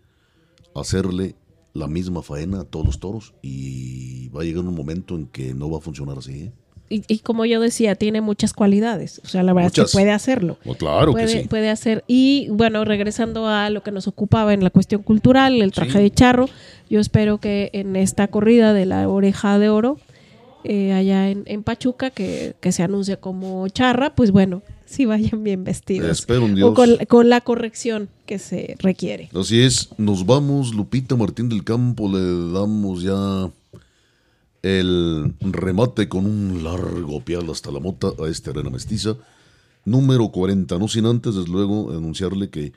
hacerle la misma faena a todos los toros y va a llegar un momento en que no va a funcionar así. ¿eh? Y, y como yo decía, tiene muchas cualidades. O sea, la verdad es Muchas. que puede hacerlo. Pues claro puede, que sí. puede hacer. Y bueno, regresando a lo que nos ocupaba en la cuestión cultural, el traje Sí. de charro, yo espero que en esta corrida de la oreja de oro, eh, allá en, en Pachuca, que, que se anuncie como charra, pues bueno, sí vayan bien vestidos. Espero en O Dios. con, con la corrección que se requiere. Así es, nos vamos, Lupita Martín del Campo, le damos ya el remate con un largo pial hasta la mota a esta arena mestiza, número 40, no sin antes, desde luego, anunciarle que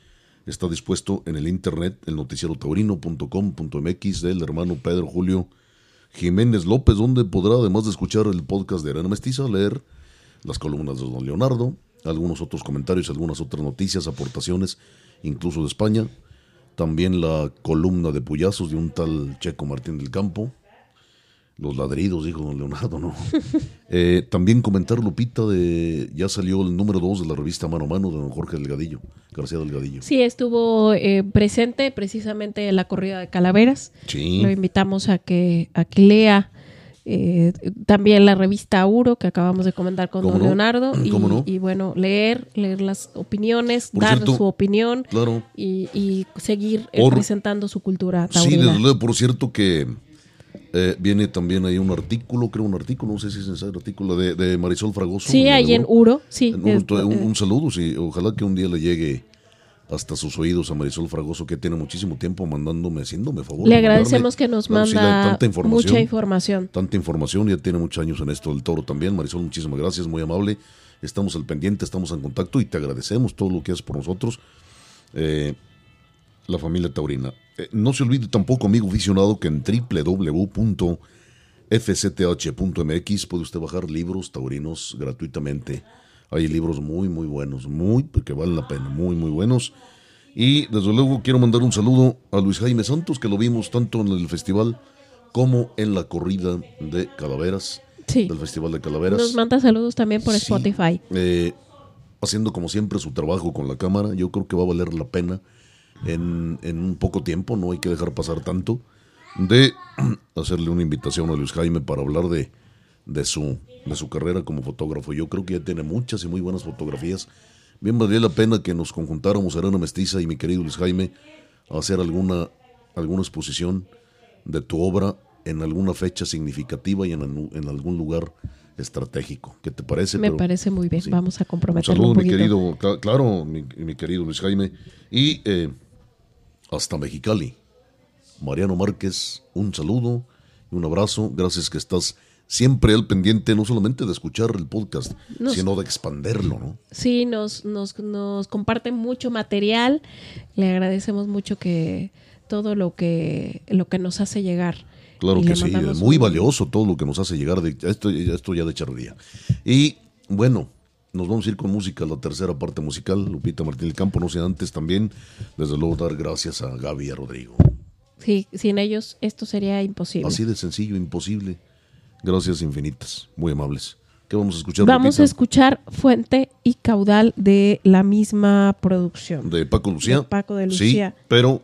está dispuesto en el internet, el noticiero taurino.com.mx del hermano Pedro Julio Jiménez López, donde podrá, además de escuchar el podcast de Arena Mestiza, leer las columnas de don Leonardo, algunos otros comentarios, algunas otras noticias, aportaciones, incluso de España. También la columna de puyazos de un tal Checo Martín del Campo. Los ladridos, dijo don Leonardo, ¿no? Eh, también comentar, Lupita, de ya salió el número 2 de la revista Mano a Mano de don Jorge Delgadillo, García Delgadillo. Sí, estuvo eh, presente precisamente en la corrida de calaveras. Sí. Lo invitamos a que, a que lea eh, también la revista Uro que acabamos de comentar con ¿Cómo don no? Leonardo. Y, ¿Cómo no? y bueno, leer, leer las opiniones, Por dar cierto, su opinión Claro. y, y seguir eh, Por- presentando su cultura Sí, taurina. desde luego, por cierto que eh, viene también ahí un artículo, creo un artículo, no sé si es necesario artículo de, de Marisol Fragoso. Sí, ahí en Uro. Sí. En es- Uro, un, eh, un saludo, sí, ojalá que un día le llegue hasta sus oídos a Marisol Fragoso, que tiene muchísimo tiempo mandándome, haciéndome favor. le agradecemos que nos manda tanta información. mucha información. Tanta información, ya tiene muchos años en esto del toro también. Marisol, muchísimas gracias, muy amable. Estamos al pendiente, estamos en contacto y te agradecemos todo lo que haces por nosotros. Eh, la familia taurina. Eh, no se olvide tampoco, amigo aficionado, que en www.fcth.mx puede usted bajar libros taurinos gratuitamente. Hay libros muy, muy buenos, muy, que valen la pena, muy, muy buenos. Y desde luego quiero mandar un saludo a Luis Jaime Santos, que lo vimos tanto en el festival como en la corrida de calaveras, Sí. del Festival de Calaveras. Nos manda saludos también por Sí, Spotify. eh, haciendo como siempre su trabajo con la cámara. Yo creo que va a valer la pena en, en un poco tiempo, no hay que dejar pasar tanto, de hacerle una invitación a Luis Jaime para hablar de, de, su, de su carrera como fotógrafo. Yo creo que ya tiene muchas y muy buenas fotografías. Bien valdría la pena que nos conjuntáramos Arena Mestiza y mi querido Luis Jaime a hacer alguna, alguna exposición de tu obra en alguna fecha significativa y en, en algún lugar estratégico. ¿Qué te parece? Me Pero- parece muy bien. sí. Vamos a un comprometerlo saludo, un mi querido, cla- claro, mi, mi querido Luis Jaime. Y eh, hasta Mexicali. Mariano Márquez, un saludo y un abrazo. Gracias que estás siempre al pendiente, no solamente de escuchar el podcast, Nos- sino de expanderlo, ¿no? Sí, nos, nos, nos comparte mucho material. Le agradecemos mucho que todo lo que, lo que nos hace llegar. Claro que sí, es muy un- valioso todo lo que nos hace llegar de esto, esto ya de charrería. Y bueno, nos vamos a ir con música, la tercera parte musical, Lupita Martín del Campo, no sé antes también, desde luego dar gracias a Gaby y a Rodrigo. Sí, sin ellos esto sería imposible. Así de sencillo, imposible. Gracias infinitas, muy amables. ¿Qué vamos a escuchar? Vamos Lupita? a escuchar Fuente y Caudal de la misma producción. De Paco Lucía. De Paco de Sí, Lucía. pero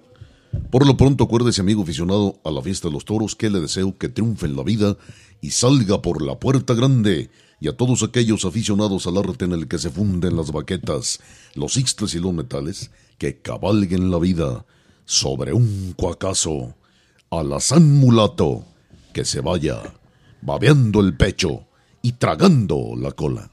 por lo pronto acuérdese, amigo aficionado, a la fiesta de los toros, que le deseo que triunfe en la vida y salga por la puerta grande. Y a todos aquellos aficionados al arte en el que se funden las baquetas, los ixtles y los metales, que cabalguen la vida sobre un cuacazo. Alazán mulato, que se vaya babeando el pecho y tragando la cola.